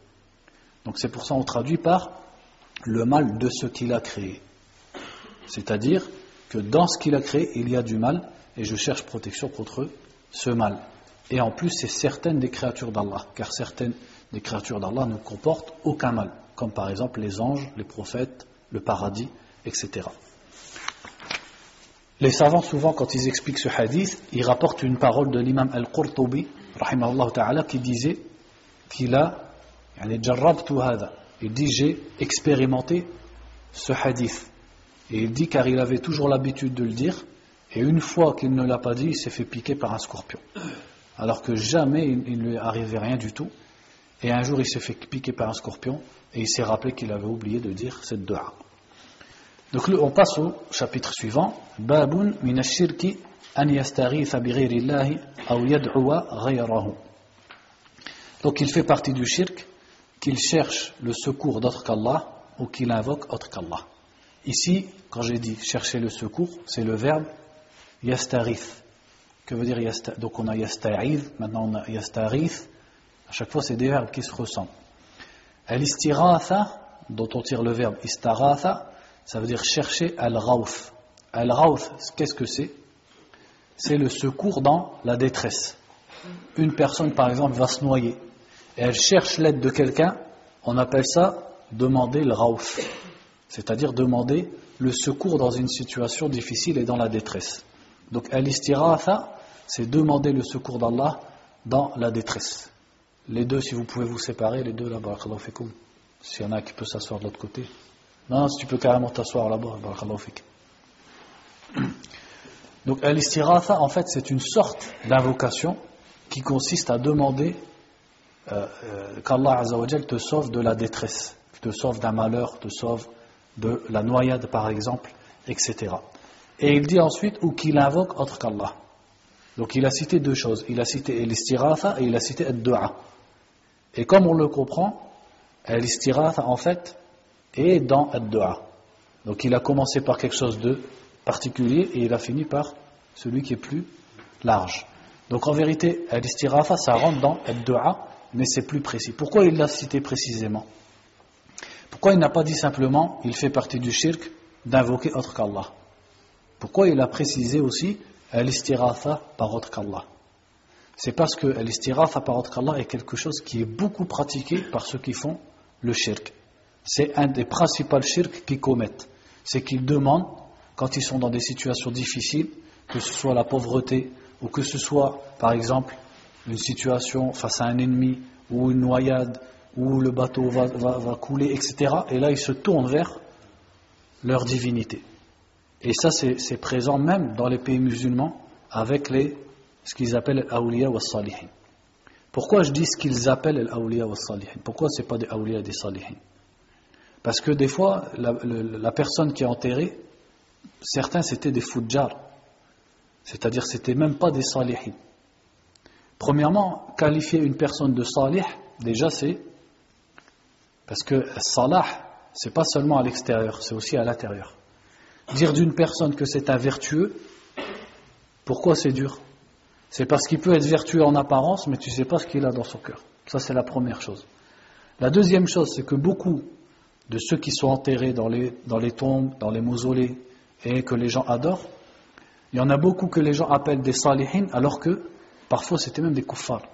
Donc c'est pour ça qu'on traduit par le mal de ce qu'il a créé. C'est-à-dire que dans ce qu'il a créé, il y a du mal, et je cherche protection contre ce mal. Et en plus, c'est certaines des créatures d'Allah, car certaines des créatures d'Allah ne comportent aucun mal, comme par exemple les anges, les prophètes, le paradis, etc. Les savants, souvent, quand ils expliquent ce hadith, ils rapportent une parole de l'imam Al-Qurtubi, ta'ala, qui disait qu'il a, il dit j'ai expérimenté ce hadith. Et il dit car il avait toujours l'habitude de le dire, et une fois qu'il ne l'a pas dit, il s'est fait piquer par un scorpion. Alors que jamais il ne lui arrivait rien du tout. Et un jour il s'est fait piquer par un scorpion, et il s'est rappelé qu'il avait oublié de dire cette dua. Donc on passe au chapitre suivant. Babun min shirki an yastaghitha bi aw yad'uwa ghayrahu. Donc il fait partie du shirk qu'il cherche le secours d'autre qu'Allah ou qu'il invoque autre qu'Allah. Ici, quand j'ai dit chercher le secours, c'est le verbe yastarith. Que veut dire yastarith Donc on a yasta'ith, maintenant on a yastarith. À chaque fois, c'est des verbes qui se ressemblent. Al-istiratha, dont on tire le verbe istaratha, ça veut dire chercher al-rawf. Al-rawf, qu'est-ce que c'est? C'est le secours dans la détresse. Une personne, par exemple, va se noyer et elle cherche l'aide de quelqu'un, on appelle ça demander le rawf, c'est-à-dire demander le secours dans une situation difficile et dans la détresse. Donc al-istiratha, c'est demander le secours d'Allah dans la détresse. Les deux, si vous pouvez vous séparer, les deux là-bas, s'il y en a qui peut s'asseoir de l'autre côté. Non, si tu peux carrément t'asseoir là-bas, Donc al-istiratha, en fait, c'est une sorte d'invocation qui consiste à demander euh, euh, qu'Allah te sauve de la détresse, te sauve d'un malheur, te sauve de la noyade par exemple, etc. Et il dit ensuite, ou qu'il invoque autre qu'Allah. Donc il a cité deux choses, il a cité l'istiratha et il a cité ad-du'a. Et comme on le comprend, l'istiratha en fait est dans ad-du'a. Donc il a commencé par quelque chose de particulier et il a fini par celui qui est plus large. Donc en vérité, l'istiratha ça rentre dans ad-du'a mais c'est plus précis. Pourquoi il l'a cité précisément? Pourquoi il n'a pas dit simplement, il fait partie du shirk d'invoquer autre qu'Allah Pourquoi il a précisé aussi al-istiratha par autre qu'Allah C'est parce que al-istiratha par autre qu'Allah est quelque chose qui est beaucoup pratiqué par ceux qui font le shirk. C'est un des principaux shirks qu'ils commettent. C'est qu'ils demandent, quand ils sont dans des situations difficiles, que ce soit la pauvreté ou que ce soit, par exemple, une situation face à un ennemi ou une noyade où le bateau va, couler, etc. Et là, ils se tournent vers leur divinité. Et ça, c'est présent même dans les pays musulmans avec les, ce qu'ils appellent l'awliya wa salihin. Pourquoi je dis ce qu'ils appellent l'awliya wa salihin Pourquoi ce n'est pas des awliya des salihin? Parce que des fois, la, personne qui est enterrée, certains c'était des fujjar, c'est-à-dire c'était même pas des salihin. Premièrement, qualifier une personne de salih, déjà c'est parce que salah, c'est pas seulement à l'extérieur, c'est aussi à l'intérieur. Dire d'une personne que c'est un vertueux, pourquoi c'est dur? C'est parce qu'il peut être vertueux en apparence, mais tu ne sais pas ce qu'il a dans son cœur. Ça, c'est la première chose. La deuxième chose, c'est que beaucoup de ceux qui sont enterrés dans les, tombes, dans les mausolées, et que les gens adorent, il y en a beaucoup que les gens appellent des salihin, alors que Parfois, c'était même des kuffars.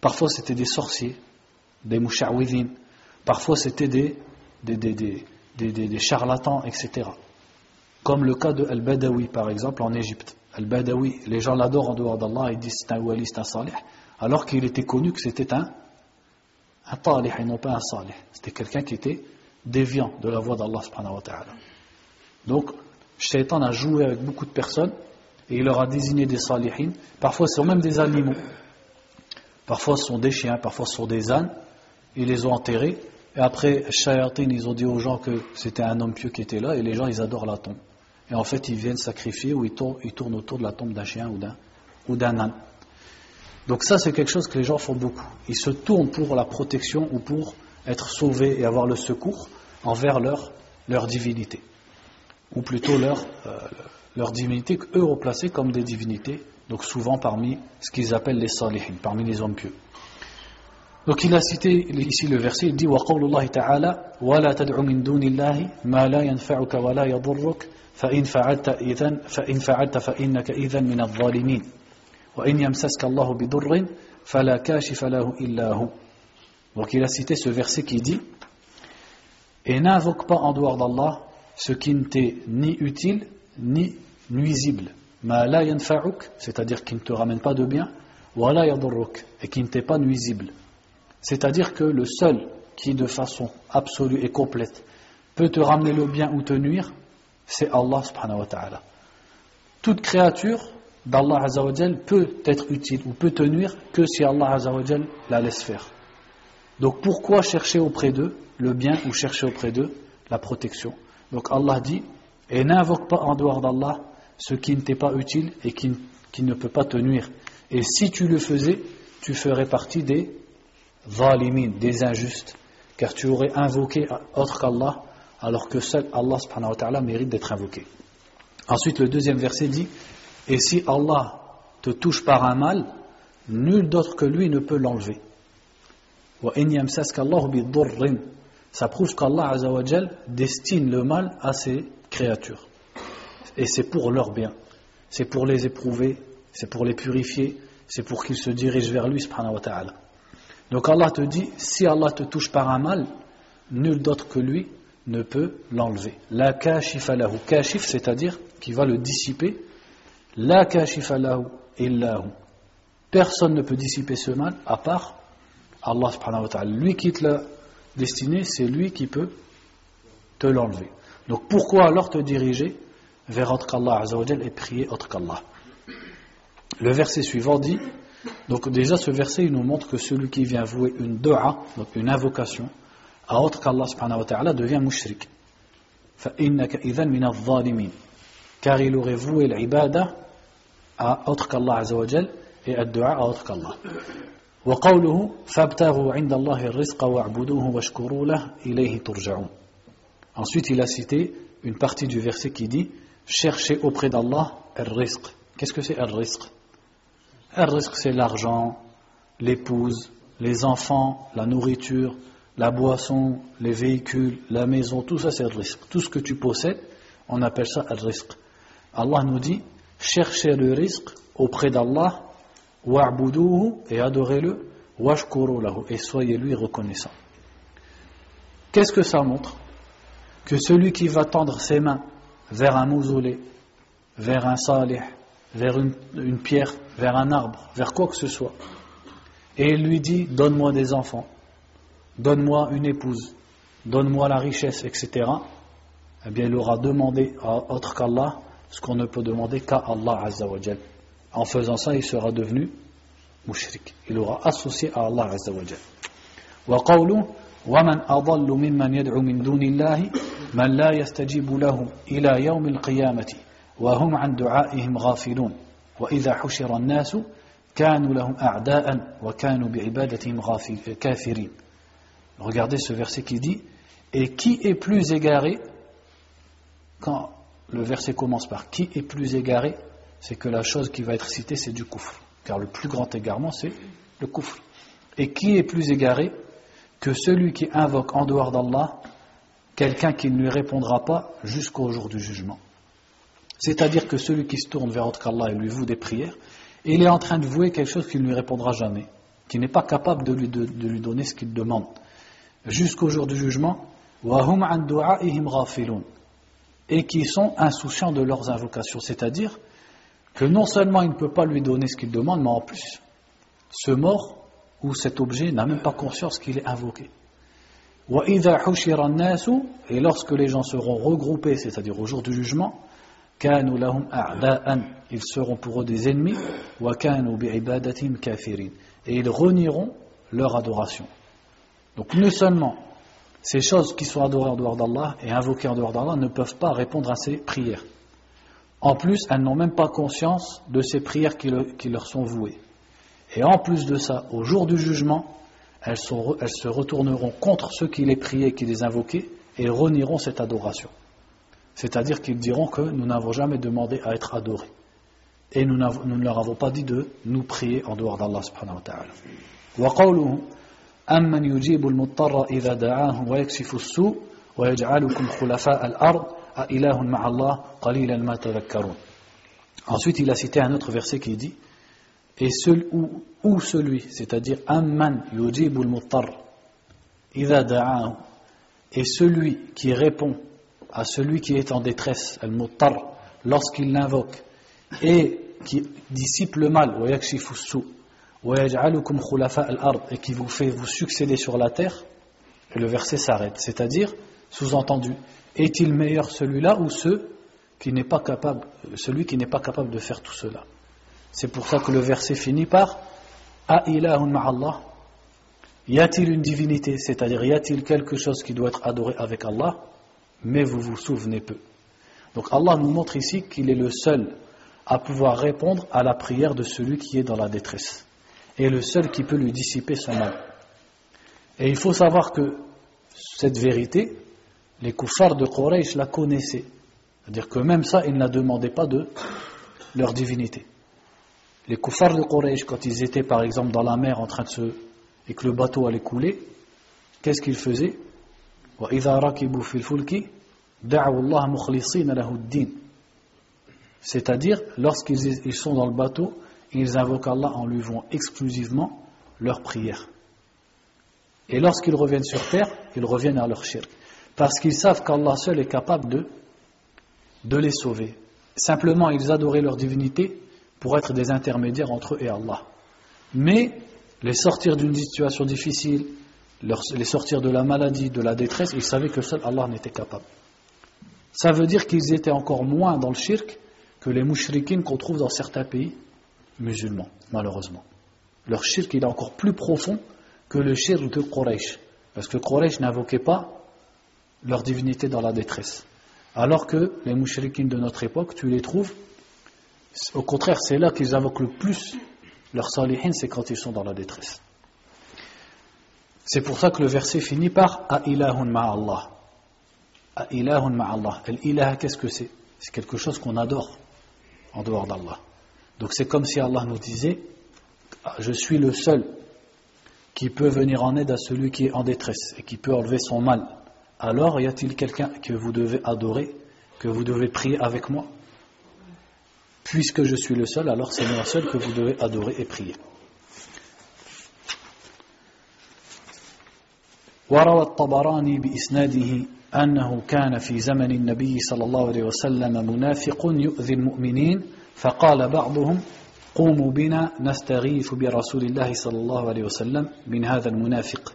Parfois, c'était des sorciers, des moucha'widhin. Parfois, c'était des, des, des, des, charlatans, etc. Comme le cas de Al-Badawi, par exemple, en Égypte. Al-Badawi, les gens l'adorent en dehors d'Allah, ils disent c'est un wali, c'est un salih, alors qu'il était connu que c'était un, un talih et non pas un salih. C'était quelqu'un qui était déviant de la voix d'Allah subhanahu wa ta'ala. Donc, Shaitan a joué avec beaucoup de personnes et il leur a désigné des salihin. Parfois, ce sont même des animaux. Parfois, ce sont des chiens, parfois, ce sont des ânes. Ils les ont enterrés. Et après, Shayatin, ils ont dit aux gens que c'était un homme pieux qui était là, et les gens, ils adorent la tombe. et en fait ils viennent sacrifier ou ils tournent, autour de la tombe d'un chien ou d'un âne. Donc ça c'est quelque chose que les gens font beaucoup. Ils se tournent pour la protection ou pour être sauvés et avoir le secours envers leur, leur divinité. Ou plutôt leur, euh, leur divinité qu'eux ont placée comme des divinités, donc souvent parmi ce qu'ils appellent les salihin, parmi les hommes pieux. Donc il a cité ici le verset, il dit وَقَوْلُ اللَّهِ تَعَالَى وَلَا تَدْعُ مِن دُونِ اللَّهِ مَا لَا يَنْفَعُكَ وَلَا يَضُرُّكَ فإن فعلت إذن فإن فعلت فإنك إذن من الظالمين وإن يمسسك الله بضر فلا كاشف له إلا هو Donc il a cité ce verset qui dit Et n'invoque pas en dehors d'Allah ce qui ne t'est ni utile ni nuisible. Ma la yanfa'uk, c'est-à-dire qui ne te ramène pas de bien, wa la yadurruk, et qui ne t'est pas nuisible. C'est-à-dire que le seul qui de façon absolue et complète peut te ramener le bien ou te nuire, c'est Allah subhanahu wa ta'ala. Toute créature d'Allah azawajal peut être utile ou peut te nuire que si Allah la laisse faire. Donc pourquoi chercher auprès d'eux le bien ou chercher auprès d'eux la protection? Donc Allah dit et n'invoque pas en dehors d'Allah ce qui ne t'est pas utile et qui, qui, ne peut pas te nuire. Et si tu le faisais, tu ferais partie des zalimin, des injustes, car tu aurais invoqué autre qu'Allah, alors que seul Allah subhanahu wa ta'ala mérite d'être invoqué. Ensuite, le deuxième verset dit Et si Allah te touche par un mal, nul d'autre que lui ne peut l'enlever. Ça prouve qu'Allah destine le mal à ses créatures. Et c'est pour leur bien. C'est pour les éprouver, c'est pour les purifier, c'est pour qu'ils se dirigent vers lui, subhanahu wa. Donc Allah te dit, si Allah te touche par un mal, nul d'autre que lui ne peut l'enlever. La kashifa lahu. Kashif, c'est-à-dire qui va le dissiper. La kashifa lahu illahu. Personne ne peut dissiper ce mal à part Allah. Lui qui te l'a destiné, c'est lui qui peut te l'enlever. Donc pourquoi alors te diriger vers autre qu'Allah et prier autre qu'Allah? Le verset suivant dit donc déjà ce verset il nous montre que celui qui vient vouer une dua, donc une invocation, à autre qu'Allah subhanahu wa ta'ala devient mushrik. فَإِنَّكَ إِذًا مِنَ الظَّالِمِينَ Car il aurait voué l'ibada à autre qu'Allah azza wa jal et à dua à autre qu'Allah. وقوله فابتغوا عند الله الرزق واعبدوه واشكروا له إليه ترجعون Ensuite il a cité une partie du verset qui dit cherchez auprès d'Allah al-rizq. Qu'est-ce que c'est al-rizq Al-rizq c'est l'argent, l'épouse, les enfants, la nourriture, la boisson, les véhicules, la maison, tout ça c'est le risque. Tout ce que tu possèdes, on appelle ça le risque. Allah nous dit cherchez le risque auprès d'Allah, wa'buduhu et adorez-le, washkuru lahu et soyez lui reconnaissant. Qu'est-ce que ça montre? Que celui qui va tendre ses mains vers un mausolée, vers un salih, vers une pierre, vers un arbre, vers quoi que ce soit, et il lui dit donne-moi des enfants donne-moi une épouse, donne-moi la richesse, etc., eh bien il aura demandé à autre qu'Allah ce qu'on ne peut demander qu'à Allah Azzawajal. En faisant ça, il sera devenu mushrik. Il aura associé à Allah Azzawajal. وقوله ومن أضل ممن يدعو من دون الله من لا يستجيب له إلى يوم القيامة وهم عن دعائهم غافلون وإذا حشر الناس كانوا لهم أعداء وكانوا بعبادتهم كافرين Regardez ce verset qui dit Et qui est plus égaré? Quand le verset commence par qui est plus égaré, c'est que la chose qui va être citée, c'est du coufre. Car le plus grand égarement, c'est le coufre. Et qui est plus égaré que celui qui invoque en dehors d'Allah quelqu'un qui ne lui répondra pas jusqu'au jour du jugement C'est-à-dire que celui qui se tourne vers autre qu'Allah et lui voue des prières, il est en train de vouer quelque chose qui ne lui répondra jamais, qui n'est pas capable de lui, de lui donner ce qu'il demande jusqu'au jour du jugement, et qui sont insouciants de leurs invocations. C'est-à-dire que non seulement il ne peut pas lui donner ce qu'il demande, mais en plus, ce mort ou cet objet n'a même pas conscience qu'il est invoqué. Et lorsque les gens seront regroupés, c'est-à-dire au jour du jugement, ils seront pour eux des ennemis, et ils renieront leur adoration. Donc non seulement ces choses qui sont adorées en dehors d'Allah et invoquées en dehors d'Allah ne peuvent pas répondre à ces prières. En plus, elles n'ont même pas conscience de ces prières qui, leur sont vouées. Et en plus de ça, au jour du jugement, elles, se retourneront contre ceux qui les priaient, qui les invoquaient, et renieront cette adoration. C'est-à-dire qu'ils diront que nous n'avons jamais demandé à être adorés. Et nous, ne leur avons pas dit de nous prier en dehors d'Allah subhanahu wa ta'ala. وقوله أمن يجيب المضطر إذا دعاه ويكشف السوء ويجعلكم خلفاء الأرض أإله مع الله قليلا ما تذكرون Ensuite, il a cité un autre verset qui dit Et seul ou, ou celui, c'est-à-dire Amman yujibul muttar, idha da'ahu, et celui qui répond à celui qui est en détresse, al-muttar, lorsqu'il l'invoque, et qui dissipe le mal, et qui vous fait vous succéder sur la terre, et le verset s'arrête. C'est-à-dire, sous-entendu, est-il meilleur celui-là ou ceux qui pas capable, celui qui n'est pas capable de faire tout cela? C'est pour ça que le verset finit par A'ilahun ma'allah Y a-t-il une divinité? C'est-à-dire, y a-t-il quelque chose qui doit être adoré avec Allah? Mais vous vous souvenez peu. Donc Allah nous montre ici qu'il est le seul à pouvoir répondre à la prière de celui qui est dans la détresse et le seul qui peut lui dissiper son mal. Et il faut savoir que cette vérité, les koufars de Quraysh la connaissaient. C'est-à-dire que même ça, ils ne la demandaient pas de leur divinité. Les koufars de Quraysh, quand ils étaient par exemple dans la mer en train de se. et que le bateau allait couler, qu'est-ce qu'ils faisaient? C'est-à-dire, lorsqu'ils sont dans le bateau, ils invoquent Allah en lui vouant exclusivement leur prière. Et lorsqu'ils reviennent sur terre, ils reviennent à leur shirk. Parce qu'ils savent qu'Allah seul est capable de, de les sauver. Simplement, ils adoraient leur divinité pour être des intermédiaires entre eux et Allah. Mais les sortir d'une situation difficile, les sortir de la maladie, de la détresse, ils savaient que seul Allah n'était capable. Ça veut dire qu'ils étaient encore moins dans le shirk que les mouchriquines qu'on trouve dans certains pays musulmans, malheureusement. Leur shirk est encore plus profond que le shirk de Quraysh. Parce que Quraysh n'invoquait pas leur divinité dans la détresse. Alors que les mouchrikines de notre époque, tu les trouves, au contraire, c'est là qu'ils invoquent le plus leur salihin, c'est quand ils sont dans la détresse. C'est pour ça que le verset finit par A'ilahun ma'allah. A'ilahun ma'allah. Al-ilaha, qu'est-ce que c'est? C'est quelque chose qu'on adore en dehors d'Allah. Donc c'est comme si Allah nous disait Je suis le seul qui peut venir en aide à celui qui est en détresse et qui peut enlever son mal. Alors y a-t-il quelqu'un que vous devez adorer, que vous devez prier avec moi Puisque je suis le seul, alors c'est moi seul que vous devez adorer et prier. وروى الطبراني بإسناده أنه كان في زمن النبي صلى الله عليه وسلم منافق يؤذي المؤمنين فقال بعضهم قوموا بنا نستغيث برسول الله صلى الله عليه وسلم من هذا المنافق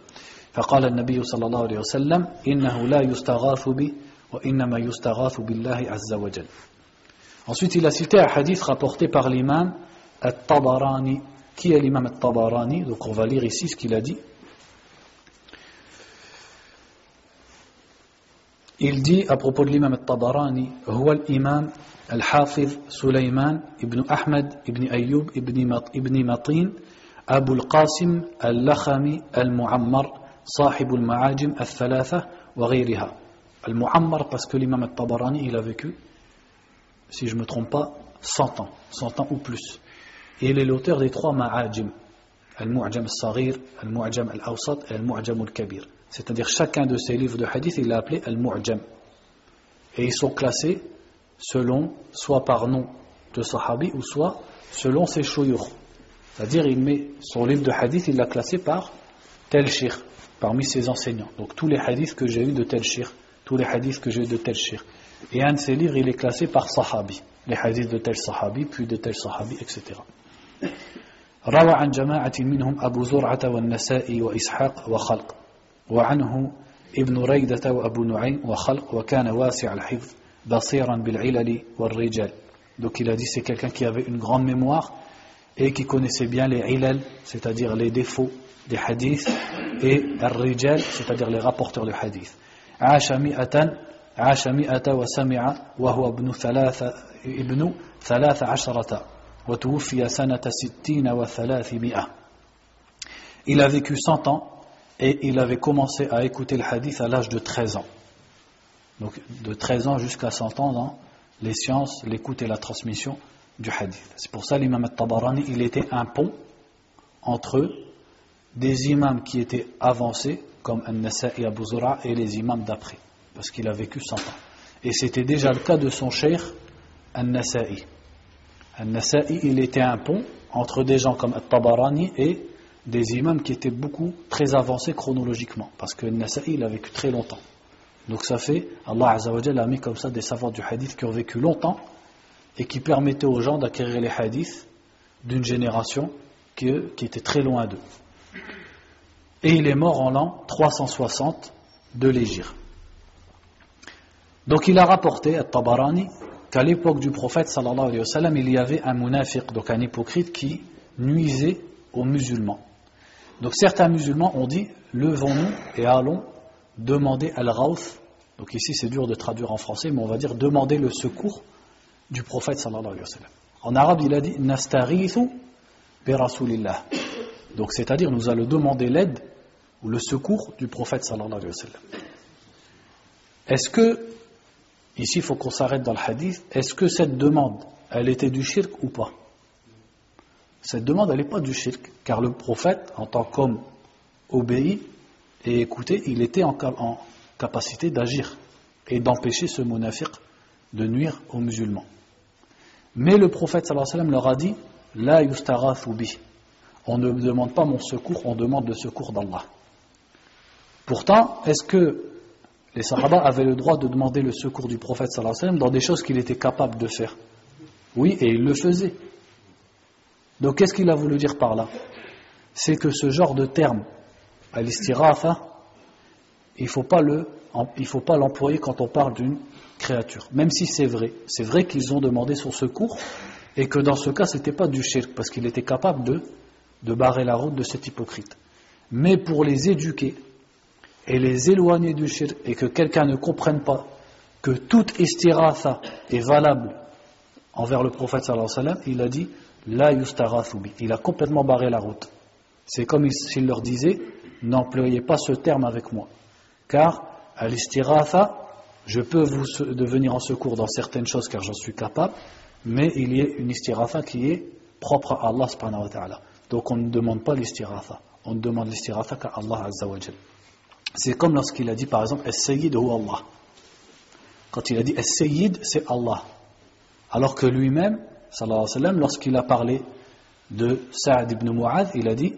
فقال النبي صلى الله عليه وسلم إنه لا يستغاث بي وإنما يستغاث بالله عز وجل Ensuite, il a cité un hadith rapporté par l'imam At-Tabarani. Qui est l'imam At-Tabarani Donc, on va lire ici ce qu'il a dit. Il dit à propos de l'imam At-Tabarani هو الإمام الحافظ سليمان ابن أحمد ابن أيوب ابن مط ابن مطين أبو القاسم اللخمي المعمر صاحب المعاجم الثلاثة وغيرها. المعمر باسكو الإمام الطبراني إلى vécu si je me trompe pas 100 ans 100 ans ou plus. Et il est l'auteur des trois معاجم المعجم الصغير المعجم الأوسط المعجم الكبير c'est-à-dire chacun de ces livres de hadith il l'a appelé al-mu'jam. Et ils sont classés selon, soit par nom de sahabi, ou soit selon ses shuyur. C'est-à-dire, il met son livre de hadith, il l'a classé par tel shir, parmi ses enseignants. Donc, tous les hadiths que j'ai eu de tel shir, tous les hadiths que j'ai eu de tel shir. Et un de ses livres, il est classé par sahabi. Les hadiths de tel sahabi, puis de tel sahabi, etc. روى عن جماعة منهم أبو زرعة والنسائي وإسحاق وخلق وعنه ابن ريدة وأبو نعيم وخلق وكان واسع الحفظ basiran bil ilali wal rijal. Donc il a dit c'est quelqu'un qui avait une grande mémoire et qui connaissait bien les ilal, c'est-à-dire les défauts des hadiths, et al rijal, c'est-à-dire les rapporteurs de hadith. Asha mi'atan عاش مئة وسمع وهو ابن ثلاثة ابن ثلاث عشرة وتوفي سنة ستين وثلاثمائة Il a vécu 100 ans et il avait commencé à écouter le hadith à l'âge de 13 ans. Donc de 13 ans jusqu'à 100 ans dans les sciences, l'écoute et la transmission du hadith. C'est pour ça l'imam al-Tabarani, il était un pont entre des imams qui étaient avancés, comme An-Nasa'i Abu Zura, et les imams d'après, parce qu'il a vécu 100 ans. Et c'était déjà le cas de son cheikh An-Nasa'i. An-Nasa'i, il était un pont entre des gens comme Al-Tabarani et des imams qui étaient beaucoup très avancés chronologiquement, parce que An-Nasa'i, il a vécu très longtemps. Donc ça fait, Allah a mis comme ça des savants du hadith qui ont vécu longtemps et qui permettaient aux gens d'acquérir les hadiths d'une génération qui, était très loin d'eux. Et il est mort en l'an 360 de l'Égypte. Donc il a rapporté à Tabarani qu'à l'époque du prophète sallallahu alayhi wa il y avait un munafiq, donc un hypocrite qui nuisait aux musulmans. Donc certains musulmans ont dit levons-nous et allons demander al-rawth. Donc ici c'est dur de traduire en français, mais on va dire demander le secours du prophète sallallahu alayhi wa. En arabe, il a dit nastarithu bi rasulillah. Donc c'est-à-dire nous allons demander l'aide ou le secours du prophète sallallahu alayhi wa. Est-ce que ici il faut qu'on s'arrête dans le hadith, est-ce que cette demande elle était du shirk ou pas? Cette demande elle n'est pas du shirk car le prophète en tant qu'homme obéi et écouté, il était en, capacité d'agir et d'empêcher ce monafiq de nuire aux musulmans. Mais le prophète sallallahu alayhi leur a dit La bi. On ne demande pas mon secours, on demande le secours d'Allah. Pourtant, est-ce que les Sahaba avaient le droit de demander le secours du prophète sallallahu alayhi dans des choses qu'il était capable de faire? Oui, et il le faisait. Donc qu'est-ce qu'il a voulu dire par là? C'est que ce genre de terme, al-istiratha, il ne faut pas l'employer quand on parle d'une créature. Même si c'est vrai. C'est vrai qu'ils ont demandé son secours et que dans ce cas, ce n'était pas du shirk parce qu'il était capable de, de barrer la route de cet hypocrite. Mais pour les éduquer et les éloigner du shirk et que quelqu'un ne comprenne pas que toute istiratha est valable envers le prophète sallallahu alayhi il a dit La yustarathubi. Il a complètement barré la route. C'est comme s'il leur disait N'employez pas ce terme avec moi. Car à je peux vous devenir en secours dans certaines choses car j'en suis capable, mais il y a une istiratha qui est propre à Allah subhanahu wa ta'ala. Donc on ne demande pas l'istiratha, on demande l'istiratha qu'à Allah azza wa C'est comme lorsqu'il a dit par exemple As-Sayyid ou Allah. Quand il a dit As-Sayyid, c'est Allah. Alors que lui-même, sallallahu lorsqu'il a parlé de Sa'ad ibn Mu'adh, il a dit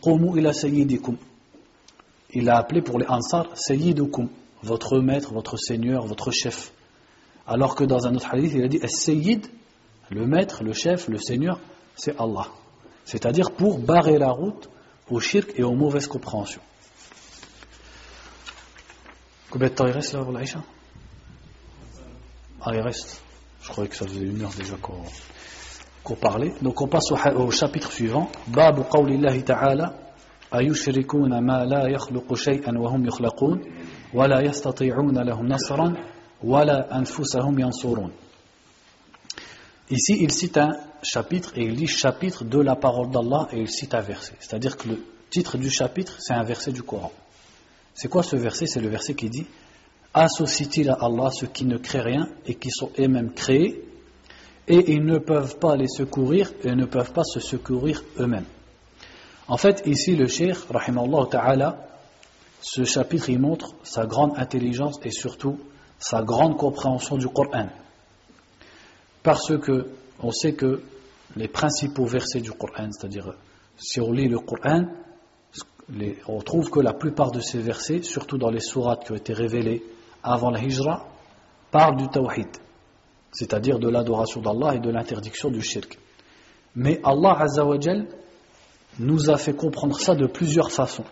Qumu ila Sayyidikum. Il a appelé pour les Ansar Sayyidukum votre maître, votre seigneur, votre chef. Alors que dans un autre hadith, il a dit As-Sayyid, le maître, le chef, le seigneur, c'est Allah. C'est-à-dire pour barrer la route au shirk et aux mauvaises compréhensions. Combien de temps il reste là pour l'Aïcha? Ah, il reste. Je croyais que ça faisait une heure déjà qu'on parlait. Donc on passe au, au chapitre suivant. Babu qawlillahi ta'ala ayushrikuna ma la yakhluqu shay'an wa hum yukhlaqun Ici, il cite un chapitre et il dit chapitre de la parole d'Allah et il cite un verset. C'est-à-dire que le titre du chapitre, c'est un verset du Coran. C'est quoi ce verset? C'est le verset qui dit Associe-t-il à Allah ceux qui ne créent rien et qui sont eux-mêmes créés et ils ne peuvent pas les secourir et ne peuvent pas se secourir eux-mêmes. En fait, ici, le cheikh, rahimallahu ta'ala, ce chapitre il montre sa grande intelligence et surtout sa grande compréhension du Coran. Parce que on sait que les principaux versets du Coran, c'est-à-dire si on lit le Coran, on trouve que la plupart de ces versets, surtout dans les sourates qui ont été révélés avant la hijra, parlent du tawhid, c'est-à-dire de l'adoration d'Allah et de l'interdiction du shirk. Mais Allah Azzawajal nous a fait comprendre ça de plusieurs façons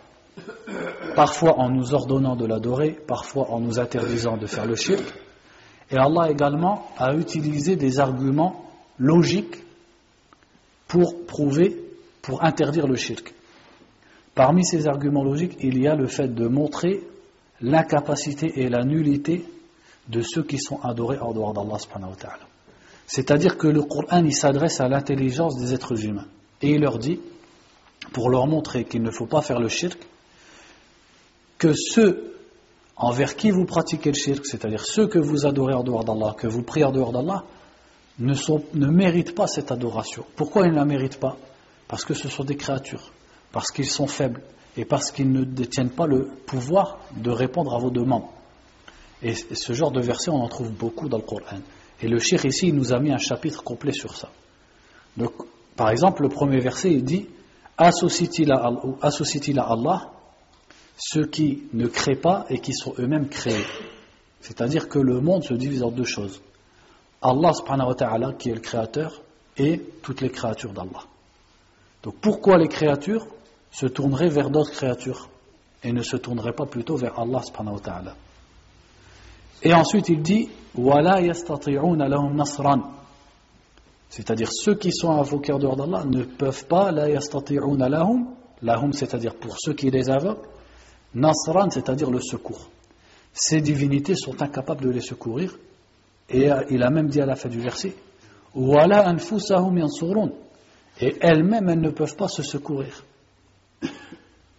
parfois en nous ordonnant de l'adorer, parfois en nous interdisant de faire le shirk. Et Allah également a utilisé des arguments logiques pour prouver, pour interdire le shirk. Parmi ces arguments logiques, il y a le fait de montrer l'incapacité et la nullité de ceux qui sont adorés en dehors d'Allah. C'est-à-dire que le Coran s'adresse à l'intelligence des êtres humains et il leur dit, pour leur montrer qu'il ne faut pas faire le shirk, que ceux envers qui vous pratiquez le shirk, c'est-à-dire ceux que vous adorez en dehors d'Allah, que vous priez en dehors d'Allah, ne, ne méritent pas cette adoration. Pourquoi ils ne la méritent pas? Parce que ce sont des créatures, parce qu'ils sont faibles et parce qu'ils ne détiennent pas le pouvoir de répondre à vos demandes. Et ce genre de verset, on en trouve beaucoup dans le Coran. Et le shirk ici, il nous a mis un chapitre complet sur ça. Donc, par exemple, le premier verset, il dit Associe-t-il à, Allah ceux qui ne créent pas et qui sont eux-mêmes créés? C'est-à-dire que le monde se divise en deux choses. Allah subhanahu wa ta'ala qui est le créateur et toutes les créatures d'Allah. Donc pourquoi les créatures se tourneraient vers d'autres créatures et ne se tourneraient pas plutôt vers Allah subhanahu wa ta'ala? Et ensuite il dit wala lahum nasran. C'est-à-dire ceux qui sont invoqués dehors d'Allah ne peuvent pas la yastati'una lahum lahum c'est-à-dire pour ceux qui les invoquent Nasran, c'est-à-dire le secours. Ces divinités sont incapables de les secourir. Et il a même dit à la fin du verset Et elles-mêmes, elles ne peuvent pas se secourir.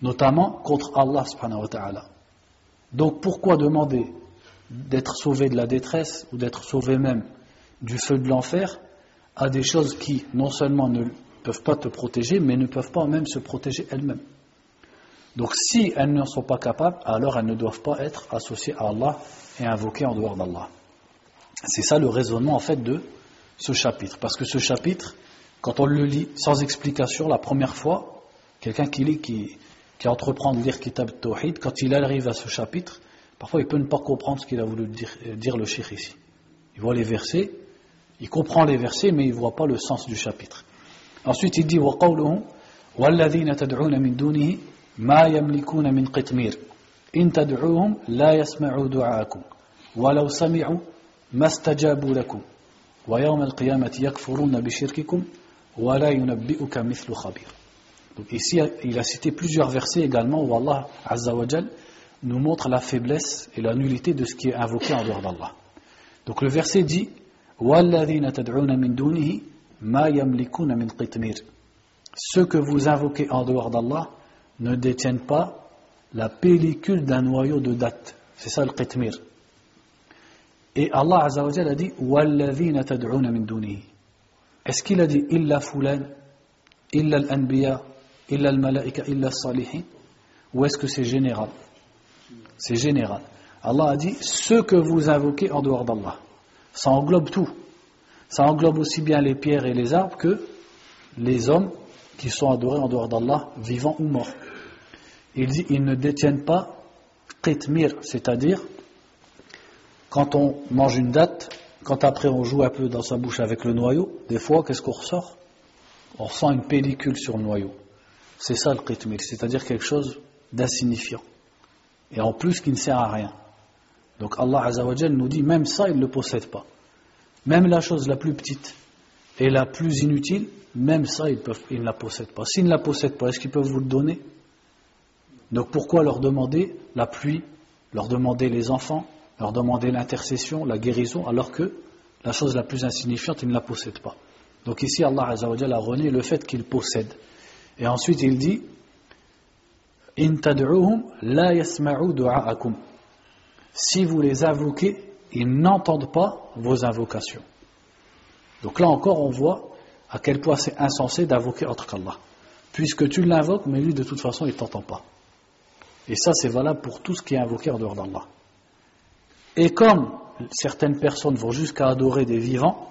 Notamment contre Allah subhanahu wa ta'ala. Donc pourquoi demander d'être sauvé de la détresse ou d'être sauvé même du feu de l'enfer à des choses qui non seulement ne peuvent pas te protéger, mais ne peuvent pas même se protéger elles-mêmes donc si elles ne sont pas capables, alors elles ne doivent pas être associées à Allah et invoquées en dehors d'Allah. C'est ça le raisonnement en fait de ce chapitre. Parce que ce chapitre, quand on le lit sans explication la première fois, quelqu'un qui lit, qui, qui entreprend de lire Kitab Tawhid, quand il arrive à ce chapitre, parfois il peut ne pas comprendre ce qu'il a voulu dire, dire le shir ici. Il voit les versets, il comprend les versets, mais il ne voit pas le sens du chapitre. Ensuite il dit وَقَوْلُهُ وَالَّذِينَ تَدْعُونَ مِن دُونِهِ ما يملكون من قطمير إن تدعوهم لا يسمعوا دعاءكم ولو سمعوا ما استجابوا لكم ويوم القيامة يكفرون بشرككم ولا ينبئك مثل خبير Donc ici, il a cité plusieurs versets également où Allah Azza wa Jal nous montre la faiblesse et la nullité de ce qui est invoqué en dehors d'Allah. Donc le verset dit وَالَّذِينَ تَدْعُونَ مِن دُونِهِ مَا يَمْلِكُونَ مِن قِطْمِيرٍ Ceux que vous invoquez en dehors d'Allah ne détiennent pas la pellicule d'un noyau de date. C'est ça le qitmir. Et Allah Azza wa a dit وَالَّذِينَ تَدْعُونَ مِن دُونِهِ Est-ce qu'il a dit إِلَّا فُلَانَ إِلَّا الْأَنْبِيَاء إِلَّا الْمَلَائِكَ إِلَّا الصَّالِحِينَ Ou est-ce que c'est général C'est général. Allah a dit ceux que vous invoquez en dehors d'Allah. Ça englobe tout. Ça englobe aussi bien les pierres et les arbres que les hommes qui sont adorés en dehors d'Allah, vivants ou morts. Il dit ils ne détiennent pas qitmir, c'est-à-dire quand on mange une date, quand après on joue un peu dans sa bouche avec le noyau, des fois qu'est-ce qu'on ressort? On ressent une pellicule sur le noyau. C'est ça le qitmir, c'est-à-dire quelque chose d'insignifiant. Et en plus qui ne sert à rien. Donc Allah Azzawajal nous dit même ça il ne le possède pas. Même la chose la plus petite et la plus inutile, même ça, ils, ne la possèdent pas. S'ils ne la possèdent pas, est-ce qu'ils peuvent vous le donner? Donc pourquoi leur demander la pluie, leur demander les enfants, leur demander l'intercession, la guérison, alors que la chose la plus insignifiante, ils ne la possèdent pas? Donc ici, Allah a renié le fait qu'ils possèdent. Et ensuite, il dit In la. Si vous les invoquez, ils n'entendent pas vos invocations. Donc là encore, on voit à quel point c'est insensé d'invoquer autre qu'Allah. Puisque tu l'invoques, mais lui de toute façon il ne t'entend pas. Et ça c'est valable pour tout ce qui est invoqué en dehors d'Allah. Et comme certaines personnes vont jusqu'à adorer des vivants,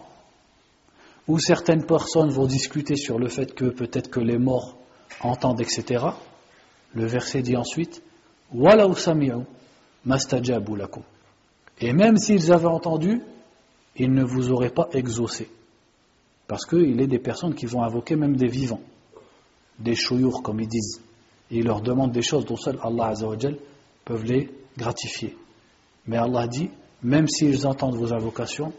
ou certaines personnes vont discuter sur le fait que peut-être que les morts entendent, etc., le verset dit ensuite Et même s'ils avaient entendu, ils ne vous auraient pas exaucé. Parce qu'il est des personnes qui vont invoquer même des vivants, des chouyours comme ils disent. Et ils leur demandent des choses dont seul Allah Azzawajal peuvent les gratifier. Mais Allah dit, même s'ils entendent vos invocations,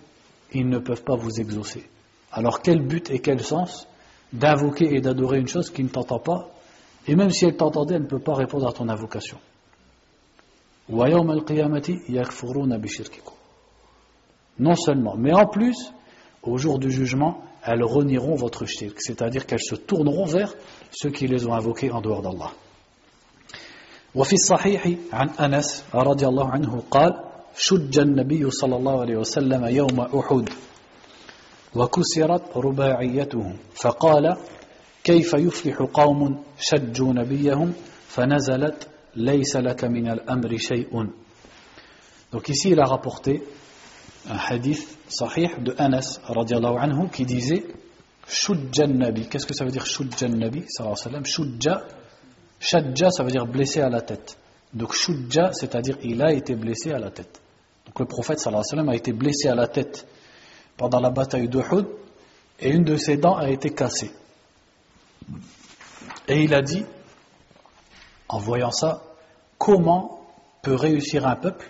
ils ne peuvent pas vous exaucer. Alors quel but et quel sens d'invoquer et d'adorer une chose qui ne t'entend pas, et même si elle t'entendait, elle ne peut pas répondre à ton invocation. Non seulement, mais en plus, au jour du jugement, elles renieront votre shirk, c'est-à-dire qu'elles se tourneront vers ceux qui les ont invoqués en dehors d'Allah. وفي الصحيح عن أنس رضي الله عنه قال شج النبي صلى الله عليه وسلم يوم أحد وكسرت رباعيته فقال كيف يفلح قوم شجوا نبيهم فنزلت Donc ici, il a rapporté un hadith sahih de Anas radiallahu anhu qui disait Shudja Nabi. Qu'est-ce que ça veut dire Shudja Nabi Shudja, Shadja, ça veut dire blessé à la tête. Donc Shudja, c'est-à-dire il a été blessé à la tête. Donc le prophète sallallahu sallam a été blessé à la tête pendant la bataille d'Uhud et une de ses dents a été cassée. Et il a dit en voyant ça, comment peut réussir un peuple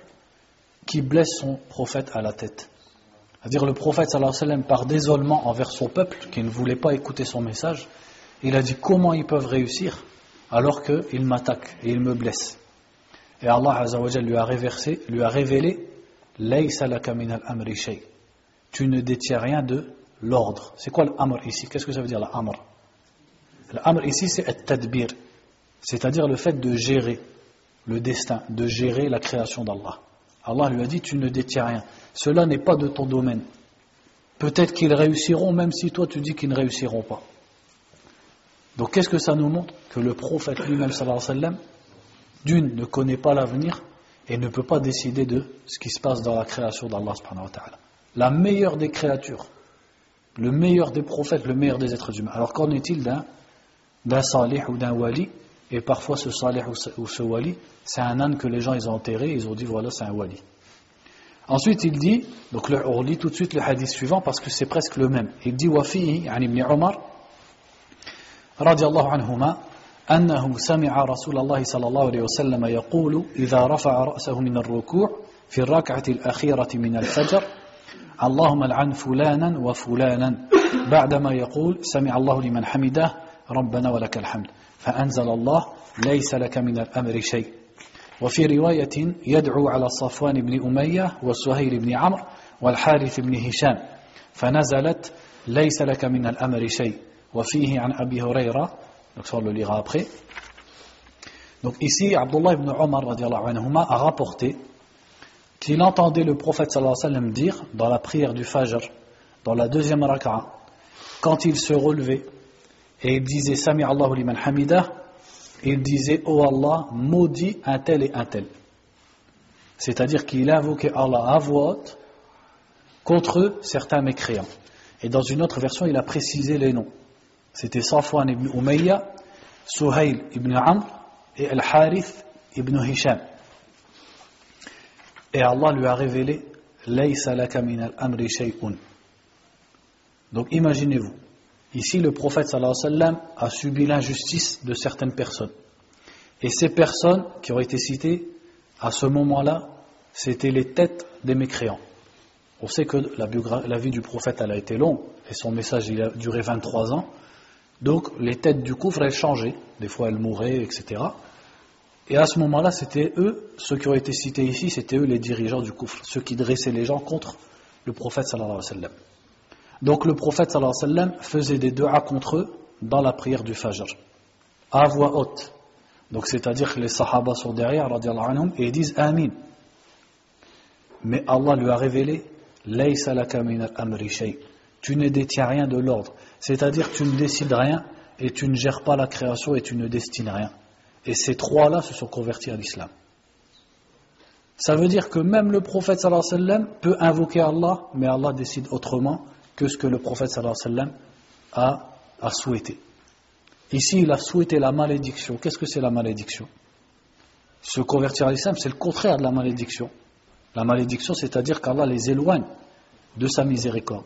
qui blesse son prophète à la tête? C'est-à-dire le prophète sallallahu alayhi wa sallam, par désolement envers son peuple qui ne voulait pas écouter son message, il a dit comment ils peuvent réussir alors qu'ils m'attaquent et ils me blessent. Et Allah lui a, réversé, lui a révélé tu ne détiens rien de l'ordre. C'est quoi l'amr ici? Qu'est-ce que ça veut dire l'amr? L'amr ici c'est être tadbir, c'est-à-dire le fait de gérer le destin, de gérer la création d'Allah. Allah lui a dit tu ne détiens rien. Cela n'est pas de ton domaine. Peut-être qu'ils réussiront même si toi tu dis qu'ils ne réussiront pas. Donc qu'est-ce que ça nous montre Que le prophète lui-même d'une ne connaît pas l'avenir et ne peut pas décider de ce qui se passe dans la création d'Allah la meilleure des créatures, le meilleur des prophètes, le meilleur des êtres humains. Alors qu'en est-il d'un salih ou d'un wali Et parfois ce salih ou ce, wali, c'est un âne que les gens ils ont enterré, ils ont dit voilà c'est un wali. Ensuite il dit, donc on lit tout de suite le hadith suivant parce que c'est presque le même. Il dit عن ابن عمر رضي الله عنهما أنه سمع رسول الله صلى الله عليه وسلم يقول إذا رفع رأسه من الركوع في الركعة الأخيرة من الفجر اللهم العن فلانا وفلانا بعدما يقول سمع الله لمن حمده ربنا ولك الحمد فأنزل الله ليس لك من الأمر شيء وفي رواية يدعو على صفوان بن أمية وسهيل بن عمرو والحارث بن هشام فنزلت ليس لك من الأمر شيء وفيه عن أبي هريرة Donc ici, Abdullah ibn Omar a rapporté qu'il entendait le prophète sallallahu alayhi wa sallam dire dans la prière du Fajr, dans la deuxième raka'a, quand il se relevait et il disait Sami Allahu liman hamida, il disait Oh Allah, maudit un tel et un tel. C'est-à-dire qu'il invoquait Allah à voix haute contre certains mécréants. Et dans une autre version, il a précisé les noms. C'était Safwan ibn Umayya, Suhail ibn Amr et Al-Harith ibn Hisham. Et Allah lui a révélé Donc imaginez-vous, ici le prophète a subi l'injustice de certaines personnes. Et ces personnes qui ont été citées à ce moment-là, c'était les têtes des mécréants. On sait que la, vie du prophète a été longue et son message il a duré 23 ans. Donc les têtes du couvre elles changeaient, des fois elles mouraient, etc. Et à ce moment-là, c'était eux, ceux qui ont été cités ici, c'était eux les dirigeants du coufre, ceux qui dressaient les gens contre le prophète sallallahu alayhi wa sallam. Donc le prophète alayhi wa faisait des du'a contre eux dans la prière du Fajr, à voix haute. Donc c'est-à-dire que les sahaba sont derrière, anhum, et ils disent Amin. Mais Allah lui a révélé Tu ne détiens rien de l'ordre. C'est-à-dire tu ne décides rien et tu ne gères pas la création et tu ne destines rien. Et ces trois-là se sont convertis à l'islam. Ça veut dire que même le prophète sallallahu alayhi wa peut invoquer Allah, mais Allah décide autrement que ce que le prophète sallallahu alayhi wa a, souhaité. Ici, il a souhaité la malédiction. Qu'est-ce que c'est la malédiction? Se convertir à l'islam, c'est le contraire de la malédiction. La malédiction, c'est-à-dire qu'Allah les éloigne de sa miséricorde.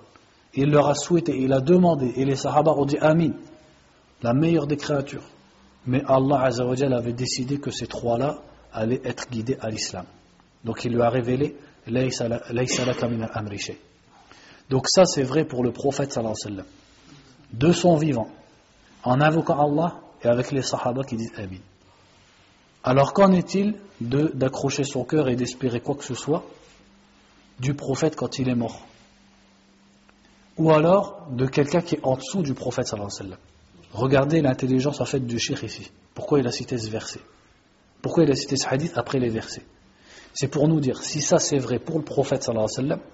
Il leur a souhaité, il a demandé, et les sahaba ont dit Amin, la meilleure des créatures. Mais Allah avait décidé que ces trois-là allaient être guidés à l'islam. Donc il lui a révélé Donc ça c'est vrai pour le prophète sallallahu alayhi wa sallam. De son vivant, en invoquant Allah et avec les sahaba qui disent Amin. Alors qu'en est-il d'accrocher son cœur et d'espérer quoi que ce soit du prophète quand il est mort? Ou alors de quelqu'un qui est en dessous du prophète sallallahu alayhi wa sallam. Regardez l'intelligence en fait du shir ici. Pourquoi il a cité ce verset? Pourquoi il a cité ce hadith après les versets? C'est pour nous dire, si ça c'est vrai pour le prophète sallallahu alayhi wa sallam,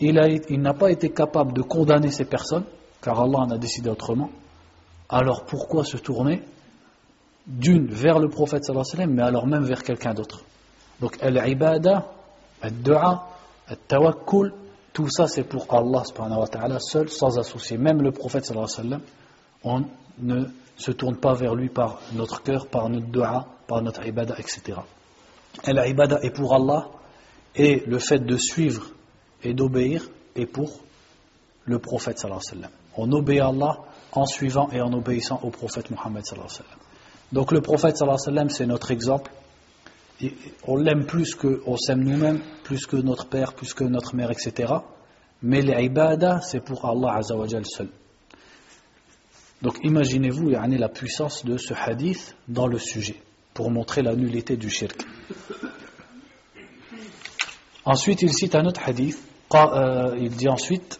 il n'a pas été capable de condamner ces personnes, car Allah en a décidé autrement, alors pourquoi se tourner d'une vers le prophète sallallahu alayhi wa sallam, mais alors même vers quelqu'un d'autre? Donc, al-ibada, al-dua, al-tawakkul, tout ça c'est pour Allah subhanahu wa seul, sans associer. Même le prophète sallallahu alayhi wa sallam, on ne se tourne pas vers lui par notre cœur, par notre dua, par notre ibada, etc. Et la ibada est pour Allah et le fait de suivre et d'obéir est pour le prophète sallallahu alayhi wa sallam. On obéit à Allah en suivant et en obéissant au prophète Muhammad sallallahu alayhi wa sallam. Donc le prophète sallallahu alayhi wa sallam c'est notre exemple. on l'aime plus qu'on s'aime nous-mêmes, plus que notre père, plus que notre mère, etc. Mais l'ibada c'est pour Allah azawajal seul. Donc imaginez-vous la puissance de ce hadith dans le sujet, pour montrer la nullité du shirk. Ensuite, il cite un autre hadith. Euh, il dit ensuite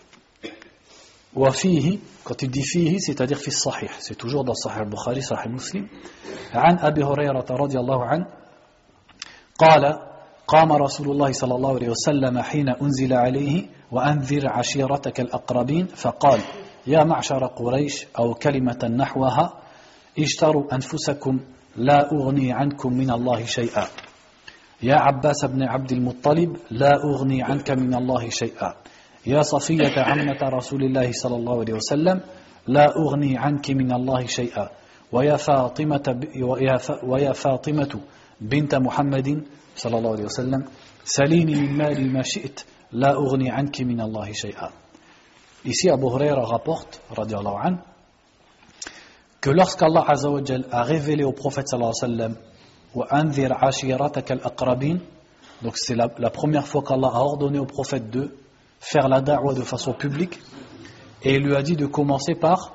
وفيه quand il dit fihi c'est-à-dire في الصحيح c'est toujours dans Sahih al-Bukhari Sahih Muslim. عن أبي هريرة رضي الله عنه قال قام رسول الله صلى الله عليه وسلم حين أنزل عليه وأنذر عشيرتك الأقربين فقال يا معشر قريش أو كلمة نحوها اشتروا أنفسكم لا أغني عنكم من الله شيئا يا عباس بن عبد المطلب لا أغني عنك من الله شيئا. يا صفية عمة رسول الله صلى الله عليه وسلم لا أغني عنك من الله شيئا. ويا فاطمة, ويا فاطمة بنت محمد صلى الله عليه وسلم سليني من مالي ما شئت لا أغني عنك من الله شيئا. Ici, Abu Huraira rapporte, radiallahu an, que lorsqu'Allah a révélé au prophète sallallahu alayhi wa sallam, donc c'est la, première fois qu'Allah a ordonné au prophète de faire la da'wah de façon publique et il lui a dit de commencer par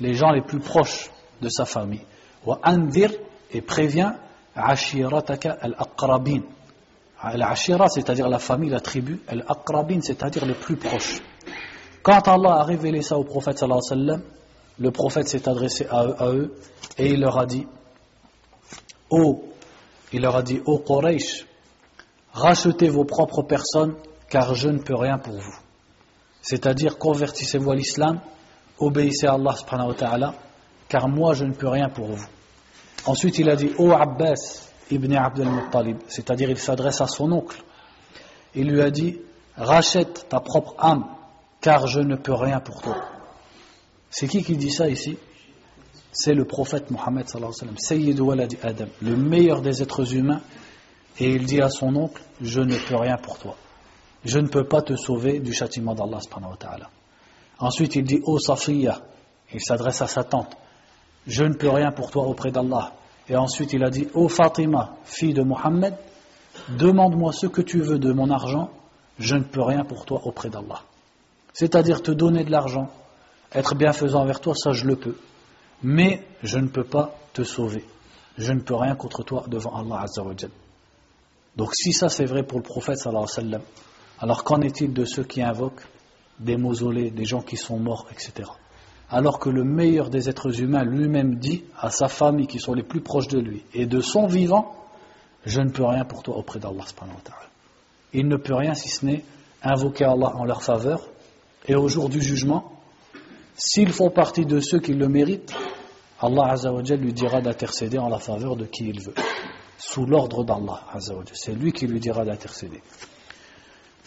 les gens les plus proches de sa famille. Et prévient ashirataka al-aqrabin. Al-ashira, c'est-à-dire la famille, la tribu, c'est-à-dire les plus proches. Quand Allah a révélé ça au prophète le prophète s'est adressé à eux, et il leur a dit Oh, il leur a dit, oh Quraysh, rachetez vos propres personnes car je ne peux rien pour vous. C'est-à-dire, convertissez-vous à l'islam, obéissez à Allah subhanahu wa ta'ala, car moi je ne peux rien pour vous. Ensuite, il a dit, Ô Abbas ibn Abdel Muttalib, c'est-à-dire il s'adresse à son oncle. Il lui a dit, rachète ta propre âme, car je ne peux rien pour toi. C'est qui qui dit ça ici? C'est le prophète Mohammed sallallahu alayhi Adam, le meilleur des êtres humains, et il dit à son oncle, je ne peux rien pour toi je ne peux pas te sauver du châtiment d'Allah Ensuite il dit Oh Safiya, il s'adresse à sa tante, je ne peux rien pour toi auprès d'Allah. Et ensuite il a dit Oh Fatima, fille de Mohammed, demande-moi ce que tu veux de mon argent, je ne peux rien pour toi auprès d'Allah. C'est-à-dire te donner de l'argent, être bienfaisant envers toi, ça je le peux. Mais je ne peux pas te sauver. Je ne peux rien contre toi devant Allah Donc si ça c'est vrai pour le prophète alors qu'en est-il de ceux qui invoquent des mausolées, des gens qui sont morts, etc. Alors que le meilleur des êtres humains lui-même dit à sa famille qui sont les plus proches de lui et de son vivant, je ne peux rien pour toi auprès d'Allah. Il ne peut rien si ce n'est invoquer Allah en leur faveur et au jour du jugement, s'ils font partie de ceux qui le méritent, Allah lui dira d'intercéder en la faveur de qui il veut, sous l'ordre d'Allah C'est lui qui lui dira d'intercéder.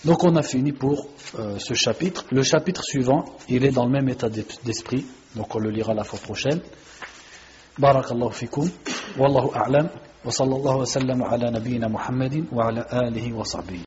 Donc on a fini pour euh, ce chapitre. Le chapitre suivant, il est dans le même état d'esprit, donc on le lira la fois prochaine. Barakallahu fikum, wallahu a'lam, wa sallallahu wa sallam ala nabiyyina Muhammadin wa ala alihi wa sahbihi.